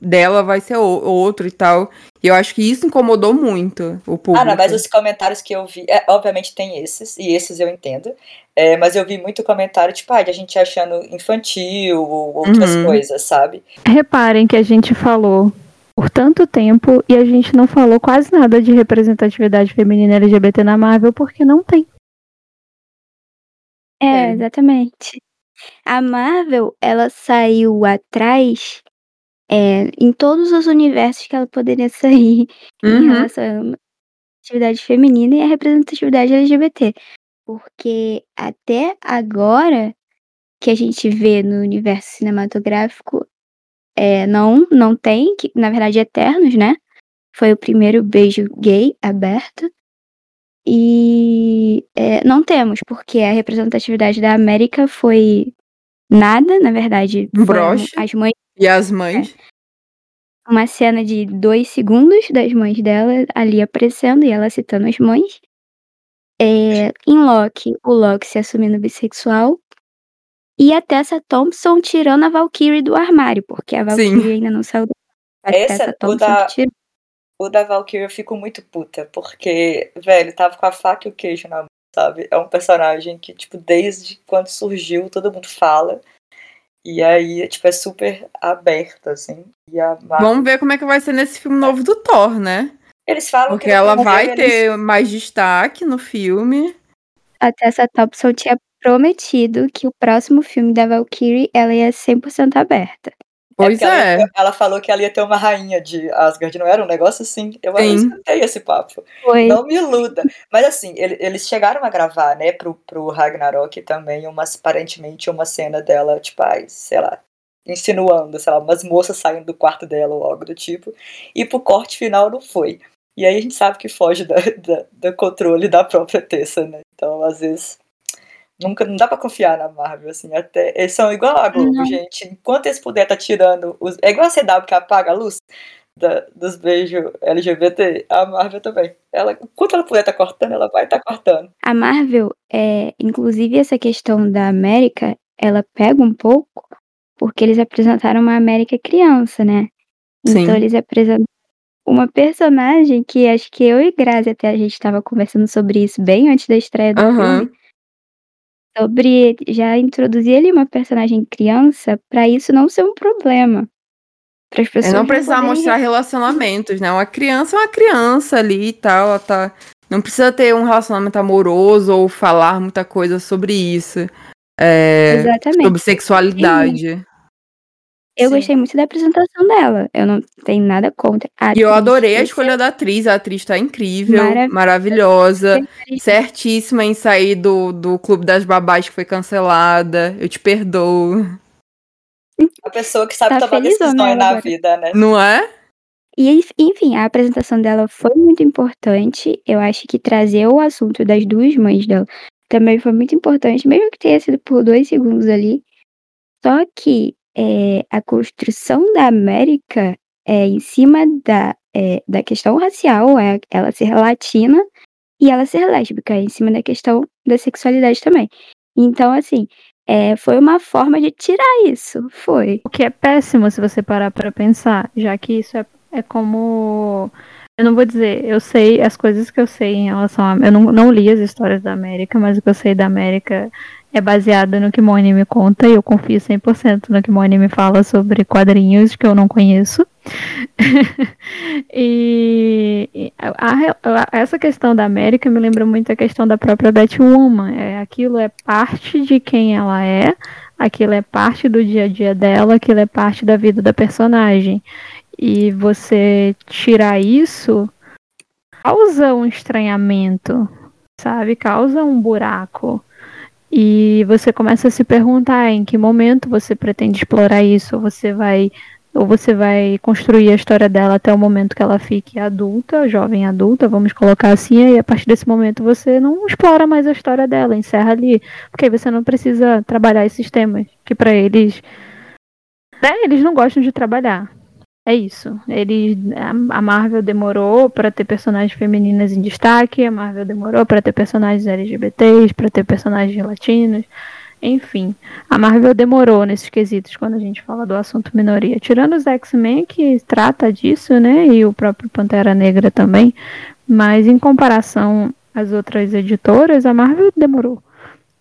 dela vai ser outro e tal. E eu acho que isso incomodou muito o público. Ah, não, mas os comentários que eu vi, é, obviamente tem esses, e esses eu entendo. É, mas eu vi muito comentário, tipo, ah, de a gente achando infantil ou outras uhum. coisas, sabe? Reparem que a gente falou por tanto tempo e a gente não falou quase nada de representatividade feminina LGBT na Marvel porque não tem. É, exatamente. A Marvel, ela saiu atrás é, em todos os universos que ela poderia sair *laughs* uhum. em relação à atividade feminina e à representatividade LGBT. Porque até agora que a gente vê no universo cinematográfico é, não, não tem, que, na verdade, Eternos, né? Foi o primeiro beijo gay aberto. E é, não temos, porque a representatividade da América foi nada, na verdade. Broche. As mães e as mães. uma cena de dois segundos das mães dela ali aparecendo e ela citando as mães. É, em Loki, o Loki se assumindo bissexual. E a Tessa Thompson tirando a Valkyrie do armário, porque a Valkyrie Sim. ainda não saiu do a Essa- Tessa o Thompson da- que tirou. O da Valkyrie eu fico muito puta, porque, velho, tava com a faca e o queijo na mão, sabe? É um personagem que, tipo, desde quando surgiu, todo mundo fala. E aí, tipo, é super aberto, assim. E a Marvel- Vamos ver como é que vai ser nesse filme novo do Thor, né? Eles falam Porque que ela vai eles- ter mais destaque no filme. A Tessa Thompson tinha prometido que o próximo filme da Valkyrie ela ia 100% aberta. Pois porque ela, é. ia- ela falou que ela ia ter uma rainha de Asgard, não era um negócio assim? Eu escutei esse papo. Foi. Não me iluda. Mas assim, ele- eles chegaram a gravar, né, pro, pro Ragnarok também, uma, aparentemente uma cena dela, tipo, ai, sei lá, insinuando, sei lá, umas moças saindo do quarto dela ou algo do tipo. E pro corte final não foi. E aí a gente sabe que foge da, da- do controle da própria Tessa, né? Então, às vezes. Nunca, não dá pra confiar na Marvel, assim, até. Eles são igual a Globo, Não. gente. Enquanto eles puderem tá tirando. Os, é igual a CW que apaga a luz da- dos beijos LGBT, a Marvel também. Ela, enquanto ela puder tá cortando, ela vai estar cortando. A Marvel, é, inclusive essa questão da América, ela pega um pouco, porque eles apresentaram uma América criança, né? Sim. Então eles apresentam uma personagem que acho que eu e Grazi até a gente estava conversando sobre isso bem antes da estreia do Aham. filme. Sobre já introduzir ali uma personagem criança pra isso não ser um problema. Para as É pessoas não precisar poderem mostrar relacionamentos, né? Uma criança é uma criança ali e tal. Ela tá... Não precisa ter um relacionamento amoroso ou falar muita coisa sobre isso. É, Exatamente. sobre sexualidade. Eu Sim. gostei muito da apresentação dela. Eu não tenho nada contra. A E eu adorei a escolha da atriz. A atriz tá incrível, Marav- maravilhosa, perfeito. certíssima em sair do, do Clube das Babás que foi cancelada. Eu te perdoo. A pessoa que sabe Tá tomar decisões na agora. vida, né? Não é? E, enf- enfim, a apresentação dela foi muito importante. Eu acho que trazer o assunto das duas mães dela também foi muito importante, mesmo que tenha sido por dois segundos ali. Só que é, a construção da América é em cima da, é, da questão racial, é ela ser latina e ela ser lésbica, é em cima da questão da sexualidade também. Então, assim, é, foi uma forma de tirar isso. Foi. O que é péssimo se você parar para pensar, já que isso é, é como. Eu não vou dizer, eu sei as coisas que eu sei em relação a. Eu não, não li as histórias da América, mas o que eu sei da América é baseado no que Moni me conta e eu confio 100% no que Moni me fala sobre quadrinhos que eu não conheço. *laughs* e a- a- essa questão da América me lembra muito a questão da própria Batwoman. É, aquilo é parte de quem ela é, aquilo é parte do dia a dia dela, aquilo é parte da vida da personagem. E você tirar isso causa um estranhamento, sabe? Causa um buraco. E você começa a se perguntar em que momento você pretende explorar isso, ou você vai ou você vai construir a história dela até o momento que ela fique adulta, jovem adulta, vamos colocar assim, e a partir desse momento você não explora mais a história dela, encerra ali, porque aí você não precisa trabalhar esses temas que pra eles né, eles não gostam de trabalhar. É isso. Ele, a Marvel demorou pra ter personagens femininas em destaque, a Marvel demorou pra ter personagens LGBTs, pra ter personagens latinos. Enfim, a Marvel demorou nesses quesitos quando a gente fala do assunto minoria. Tirando os X-Men, que trata disso, né? E o próprio Pantera Negra também. Mas em comparação às outras editoras, a Marvel demorou.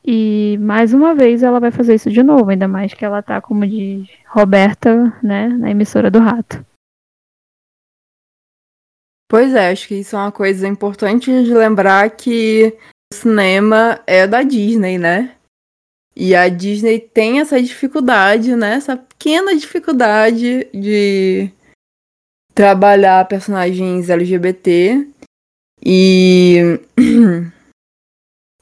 E mais uma vez ela vai fazer isso de novo, ainda mais que ela tá, como diz Roberta, né, na emissora do rato. Pois é, acho que isso é uma coisa importante de lembrar que o cinema é da Disney, né? E a Disney tem essa dificuldade, né? Essa pequena dificuldade de trabalhar personagens LGBT. E. *clears throat* *clears throat*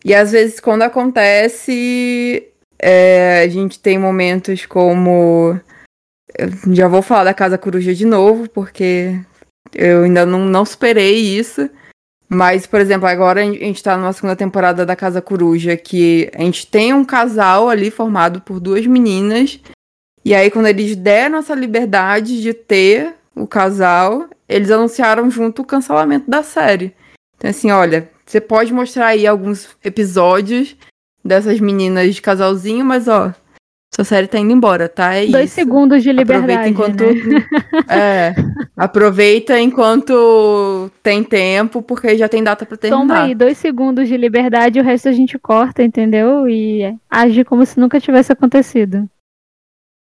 e às vezes, quando acontece, é, a gente tem momentos como. eu já vou falar da Casa Coruja de novo, porque eu ainda não, não superei isso. Mas, por exemplo, agora a gente tá numa segunda temporada da Casa Coruja, que a gente tem um casal ali formado por duas meninas. E aí, quando eles deram essa liberdade de ter o casal, eles anunciaram junto o cancelamento da série. Então, assim, olha, você pode mostrar aí alguns episódios dessas meninas de casalzinho, mas ó, sua série tá indo embora, tá? É Dois isso. segundos de liberdade. Aproveita enquanto. né? *laughs* É. Aproveita enquanto tem tempo, porque já tem data pra terminar. Toma aí, dois segundos de liberdade, o resto a gente corta, entendeu? E age como se nunca tivesse acontecido.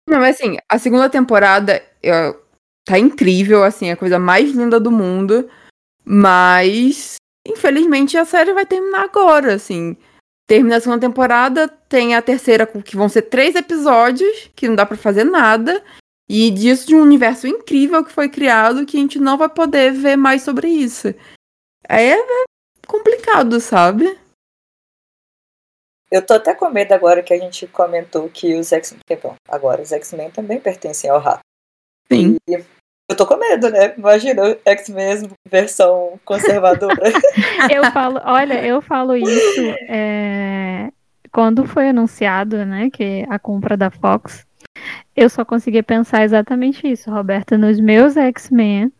Não, mas assim, a segunda temporada eu- tá incrível, assim, é a coisa mais linda do mundo. Mas, infelizmente, a série vai terminar agora, assim. Termina a segunda temporada, tem a terceira, que vão ser três episódios, que não dá pra fazer nada. E disso de um universo incrível que foi criado, que a gente não vai poder ver mais sobre isso. Aí é complicado, sabe? Eu tô até com medo agora que a gente comentou que os X-Men. bom, Agora, os X-Men também pertencem ao rato. Sim. Eu tô com medo, né? Imagina o X-Men versão conservadora. *laughs* Eu falo, olha, eu falo isso é, quando foi anunciado, né, que a compra da Fox, eu só conseguia pensar exatamente isso, Roberta, nos meus X-Men,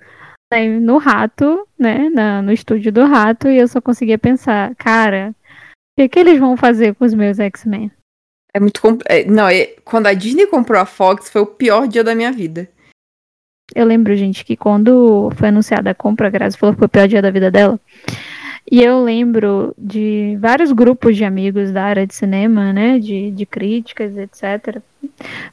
né, no rato, né, na- no estúdio do rato, e eu só conseguia pensar, cara, o que, que eles vão fazer com os meus X-Men? É muito. compl- é, não, é- quando a Disney comprou a Fox, foi o pior dia da minha vida. Eu lembro, gente, que quando foi anunciada a compra, a Grazi falou que foi o pior dia da vida dela. E eu lembro de vários grupos de amigos da área de cinema, né, de, de críticas, etc.,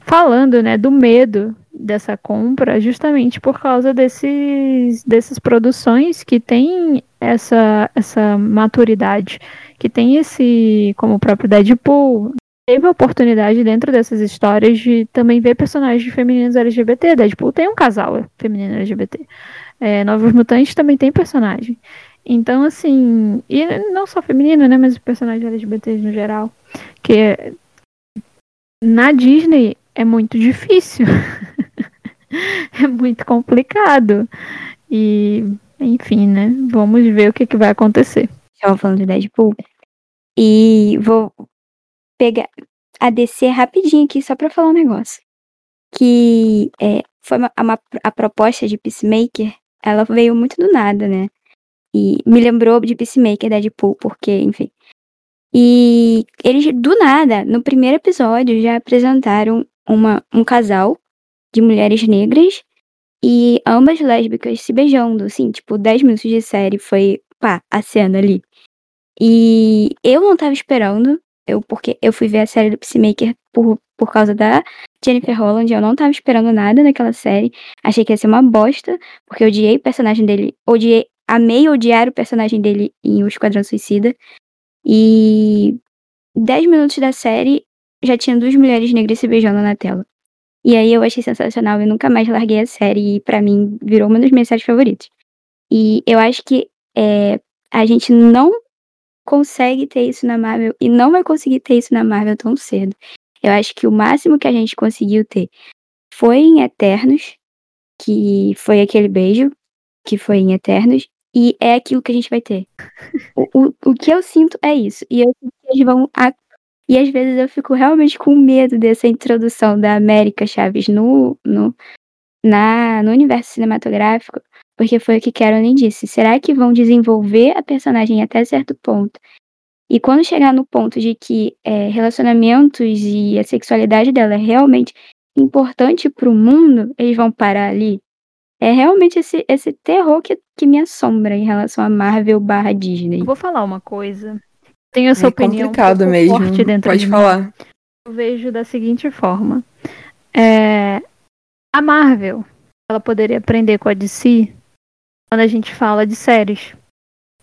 falando, né, do medo dessa compra, justamente por causa desses, dessas produções que têm essa, essa maturidade, que tem esse, como o próprio Deadpool, teve a oportunidade dentro dessas histórias de também ver personagens femininos LGBT. Deadpool tem um casal feminino LGBT. É, Novos Mutantes também tem personagem. Então, assim, e não só feminino, né, mas personagens LGBTs no geral, que é- na Disney é muito difícil. *laughs* é muito complicado. E, enfim, né, vamos ver o que, que vai acontecer. Estavam falando de Deadpool. E vou pegar a DC rapidinho aqui só pra falar um negócio. Que é, foi uma, uma- a proposta de Peacemaker, ela veio muito do nada, né? E me lembrou de Peacemaker, Deadpool, porque, enfim. E eles, do nada, no primeiro episódio, já apresentaram uma, um casal de mulheres negras e ambas lésbicas se beijando, assim, tipo, 10 minutos de série foi, pá, a cena ali. E eu não tava esperando, eu, porque eu fui ver a série do Peacemaker por, por causa da Jennifer Holland, eu não tava esperando nada daquela série, achei que ia ser uma bosta, porque eu odiei o personagem dele, odiei, amei odiar o personagem dele em O Esquadrão Suicida, e 10 minutos da série já tinha duas mulheres negras se beijando na tela. E aí eu achei sensacional e nunca mais larguei a série e pra mim virou uma das minhas séries favoritas. E eu acho que é, a gente não consegue ter isso na Marvel e não vai conseguir ter isso na Marvel tão cedo. Eu acho que o máximo que a gente conseguiu ter foi em Eternos, que foi aquele beijo, que foi em Eternos, e é aquilo que a gente vai ter. O, o, o que eu sinto é isso. E eu eles vão. a- E às vezes eu fico realmente com medo dessa introdução da América Chaves no, no, na, no universo cinematográfico, porque foi o que Carolyn disse. Será que vão desenvolver a personagem até certo ponto? E quando chegar no ponto de que é, relacionamentos e a sexualidade dela é realmente importante pro mundo, eles vão parar ali? É realmente esse, esse terror que, que me assombra em relação a Marvel barra Disney. Eu vou falar uma coisa. Tenho essa é opinião complicado mesmo. forte dentro Pode de mim. falar. Eu vejo da seguinte forma. É, a Marvel, ela poderia aprender com a DC quando a gente fala de séries.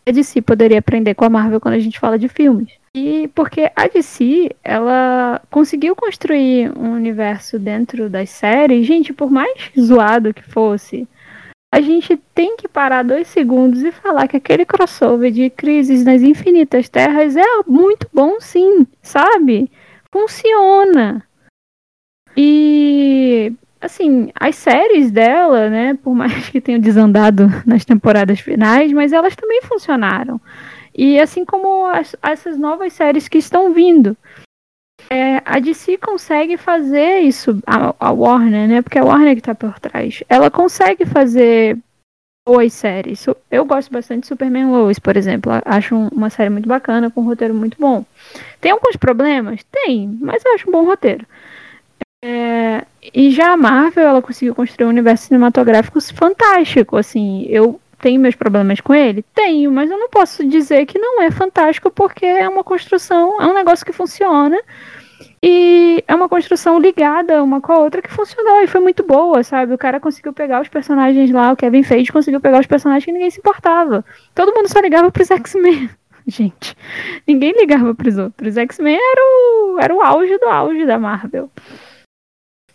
A DC poderia aprender com a Marvel quando a gente fala de filmes. E porque a DC, ela conseguiu construir um universo dentro das séries, gente, por mais zoado que fosse, a gente tem que parar dois segundos e falar que aquele crossover de Crises nas Infinitas Terras é muito bom, sim, sabe? Funciona. E assim, as séries dela, né, por mais que tenham desandado nas temporadas finais, mas elas também funcionaram. E assim como as- essas novas séries que estão vindo. é, a DC consegue fazer isso, a, a, Warner, né? Porque é a Warner que tá por trás. Ela consegue fazer boas séries. Eu gosto bastante de Superman Lois, por exemplo. Acho uma série muito bacana, com um roteiro muito bom. Tem alguns problemas? Tem, mas eu acho um bom roteiro. É, e já a Marvel, ela conseguiu construir um universo cinematográfico fantástico. Assim, eu tenho meus problemas com ele? Tenho, mas eu não posso dizer que não é fantástico porque é uma construção, é um negócio que funciona. E é uma construção ligada uma com a outra que funcionou e foi muito boa, sabe? O cara conseguiu pegar os personagens lá, o Kevin Feige conseguiu pegar os personagens que ninguém se importava. Todo mundo só ligava pros X-Men. *laughs* Gente, ninguém ligava pros outros. X-Men era o, era o auge do auge da Marvel.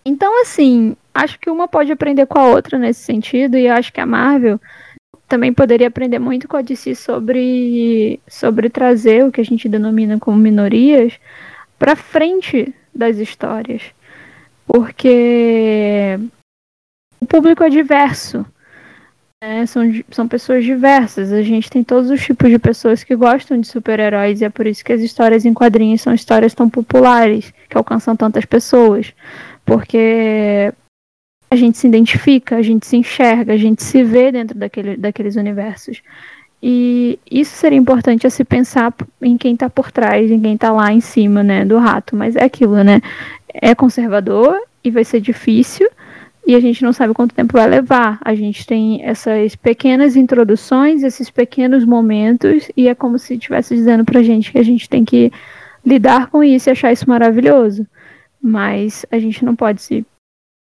Então, assim, acho que uma pode aprender com a outra nesse sentido, e acho que a Marvel também poderia aprender muito com a DC sobre, sobre trazer o que a gente denomina como minorias para frente das histórias. Porque o público é diverso. Né? São, são pessoas diversas. A gente tem todos os tipos de pessoas que gostam de super-heróis e é por isso que as histórias em quadrinhos são histórias tão populares, que alcançam tantas pessoas. Porque a gente se identifica, a gente se enxerga, a gente se vê dentro daquele, daqueles universos. E isso seria importante a se pensar em quem está por trás, em quem está lá em cima, né, do rato. Mas é aquilo, né? É conservador e vai ser difícil e a gente não sabe quanto tempo vai levar. A gente tem essas pequenas introduções, esses pequenos momentos e é como se estivesse dizendo pra gente que a gente tem que lidar com isso e achar isso maravilhoso. Mas a gente não pode se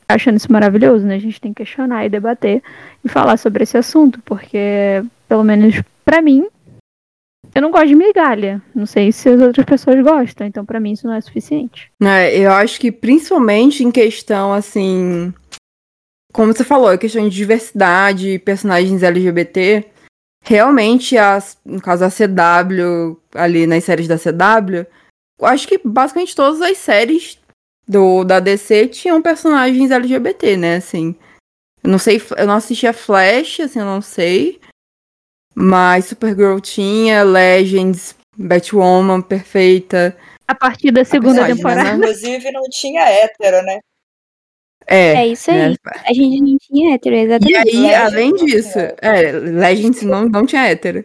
achando isso maravilhoso, né? A gente tem que questionar e debater e falar sobre esse assunto, porque, pelo menos para mim, eu não gosto de migalha. Não sei se as outras pessoas gostam, então para mim isso não é suficiente. É, eu acho que principalmente em questão, assim. Como você falou, a questão de diversidade, personagens LGBT, realmente, as, no caso a CW, ali nas séries da CW, acho que basicamente todas as séries do, da DC tinham personagens LGBT, né? Assim. Eu não sei, eu não assisti a Flash, assim, eu não sei. Mas Supergirl tinha, Legends, Batwoman, perfeita. A partir da segunda temporada. Né? Inclusive não tinha hétero, né? É, é isso aí. Né? A gente não tinha hétero, exatamente. E aí, Legends além disso, é, Legends não, não tinha hétero.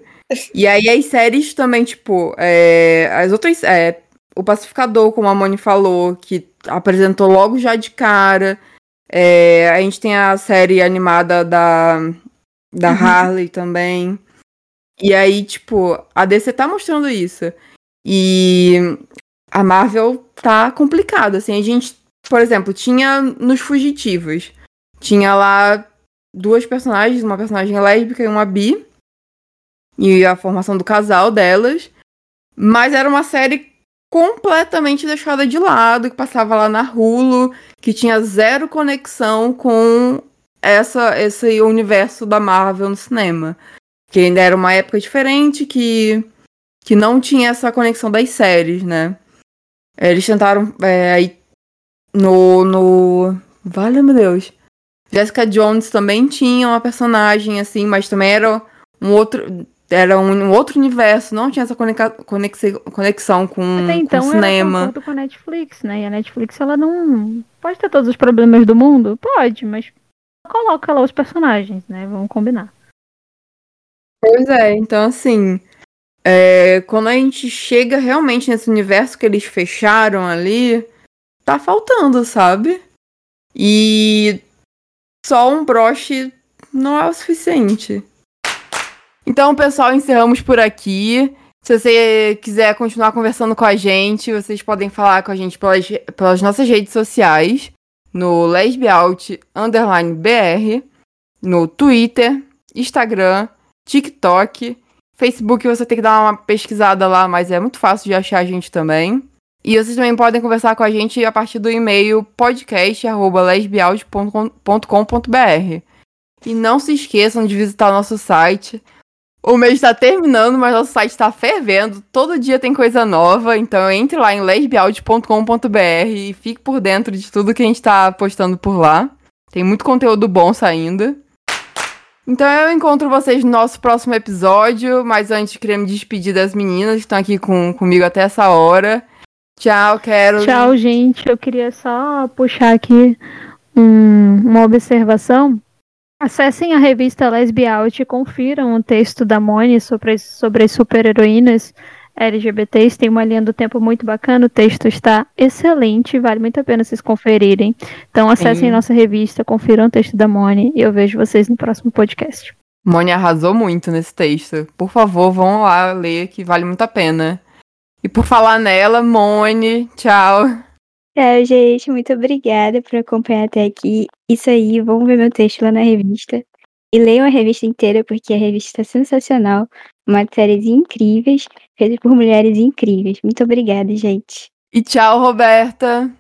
E aí as séries também, tipo, é, as outras. É, o Pacificador, como a Moni falou, que apresentou logo já de cara. É, a gente tem a série animada da, da uhum. Harley também. E aí, tipo, a DC tá mostrando isso. E a Marvel tá complicada, assim. A gente, por exemplo, tinha nos Fugitivos. Tinha lá duas personagens, uma personagem lésbica e uma bi. E a formação do casal delas. Mas era uma série completamente deixada de lado, que passava lá na Hulu, que tinha zero conexão com essa esse universo da Marvel no cinema. Que ainda era uma época diferente, que, que não tinha essa conexão das séries, né? Eles tentaram é, no, no. Vale, meu Deus. Jessica Jones também tinha uma personagem assim, mas também era um outro era um, um, outro universo, não tinha essa conexão com, Até então com o cinema. Era com a Netflix, né? E a Netflix, ela não pode ter todos os problemas do mundo? Pode, mas coloca lá os personagens, né? Vamos combinar. Pois é, então assim, é, quando a gente chega realmente nesse universo que eles fecharam ali, tá faltando, sabe? E só um broche não é o suficiente. Então, pessoal, encerramos por aqui. Se você quiser continuar conversando com a gente, vocês podem falar com a gente pelas, pelas nossas redes sociais, no lesbiaut underline br, no Twitter, Instagram, TikTok, Facebook você tem que dar uma pesquisada lá, mas é muito fácil de achar a gente também. E vocês também podem conversar com a gente a partir do e-mail podcast@lesbiaut.com.br. E não se esqueçam de visitar o nosso site o mês está terminando, mas nosso site está fervendo. Todo dia tem coisa nova. Então entre lá em lesbiaudio.com.br e fique por dentro de tudo que a gente está postando por lá. Tem muito conteúdo bom saindo. Então eu encontro vocês no nosso próximo episódio. Mas antes queria me despedir das meninas que estão aqui com, comigo até essa hora. Tchau, Carol. Tchau, gente. Eu queria só puxar aqui um- uma observação. Acessem a revista Lesbiaut e confiram o texto da Moni sobre as, sobre as super-heroínas LGBTs. Tem uma linha do tempo muito bacana. O texto está excelente. Vale muito a pena vocês conferirem. Então acessem Sim. nossa revista, confiram o texto da Moni e eu vejo vocês no próximo podcast. Moni arrasou muito nesse texto. Por favor, vão lá ler, que vale muito a pena. E por falar nela, Moni, tchau. Tchau, gente. Muito obrigada por acompanhar até aqui. Isso aí, vão ver meu texto lá na revista. E leiam a revista inteira, porque a revista é sensacional. Matérias incríveis, feitas por mulheres incríveis. Muito obrigada, gente. E tchau, Roberta.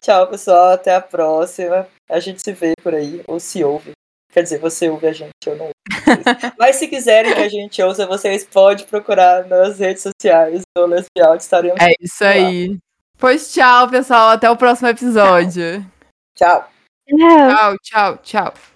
Tchau, pessoal. Até a próxima. A gente se vê por aí, ou se ouve. Quer dizer, você ouve a gente, eu não ouvo. *laughs* Mas se quiserem que a gente ouça, vocês podem procurar nas redes sociais do Lesbial. Estaremos. É isso aí. Pois tchau, pessoal. Até o próximo episódio. Tchau. Tchau. Tchau, tchau, tchau.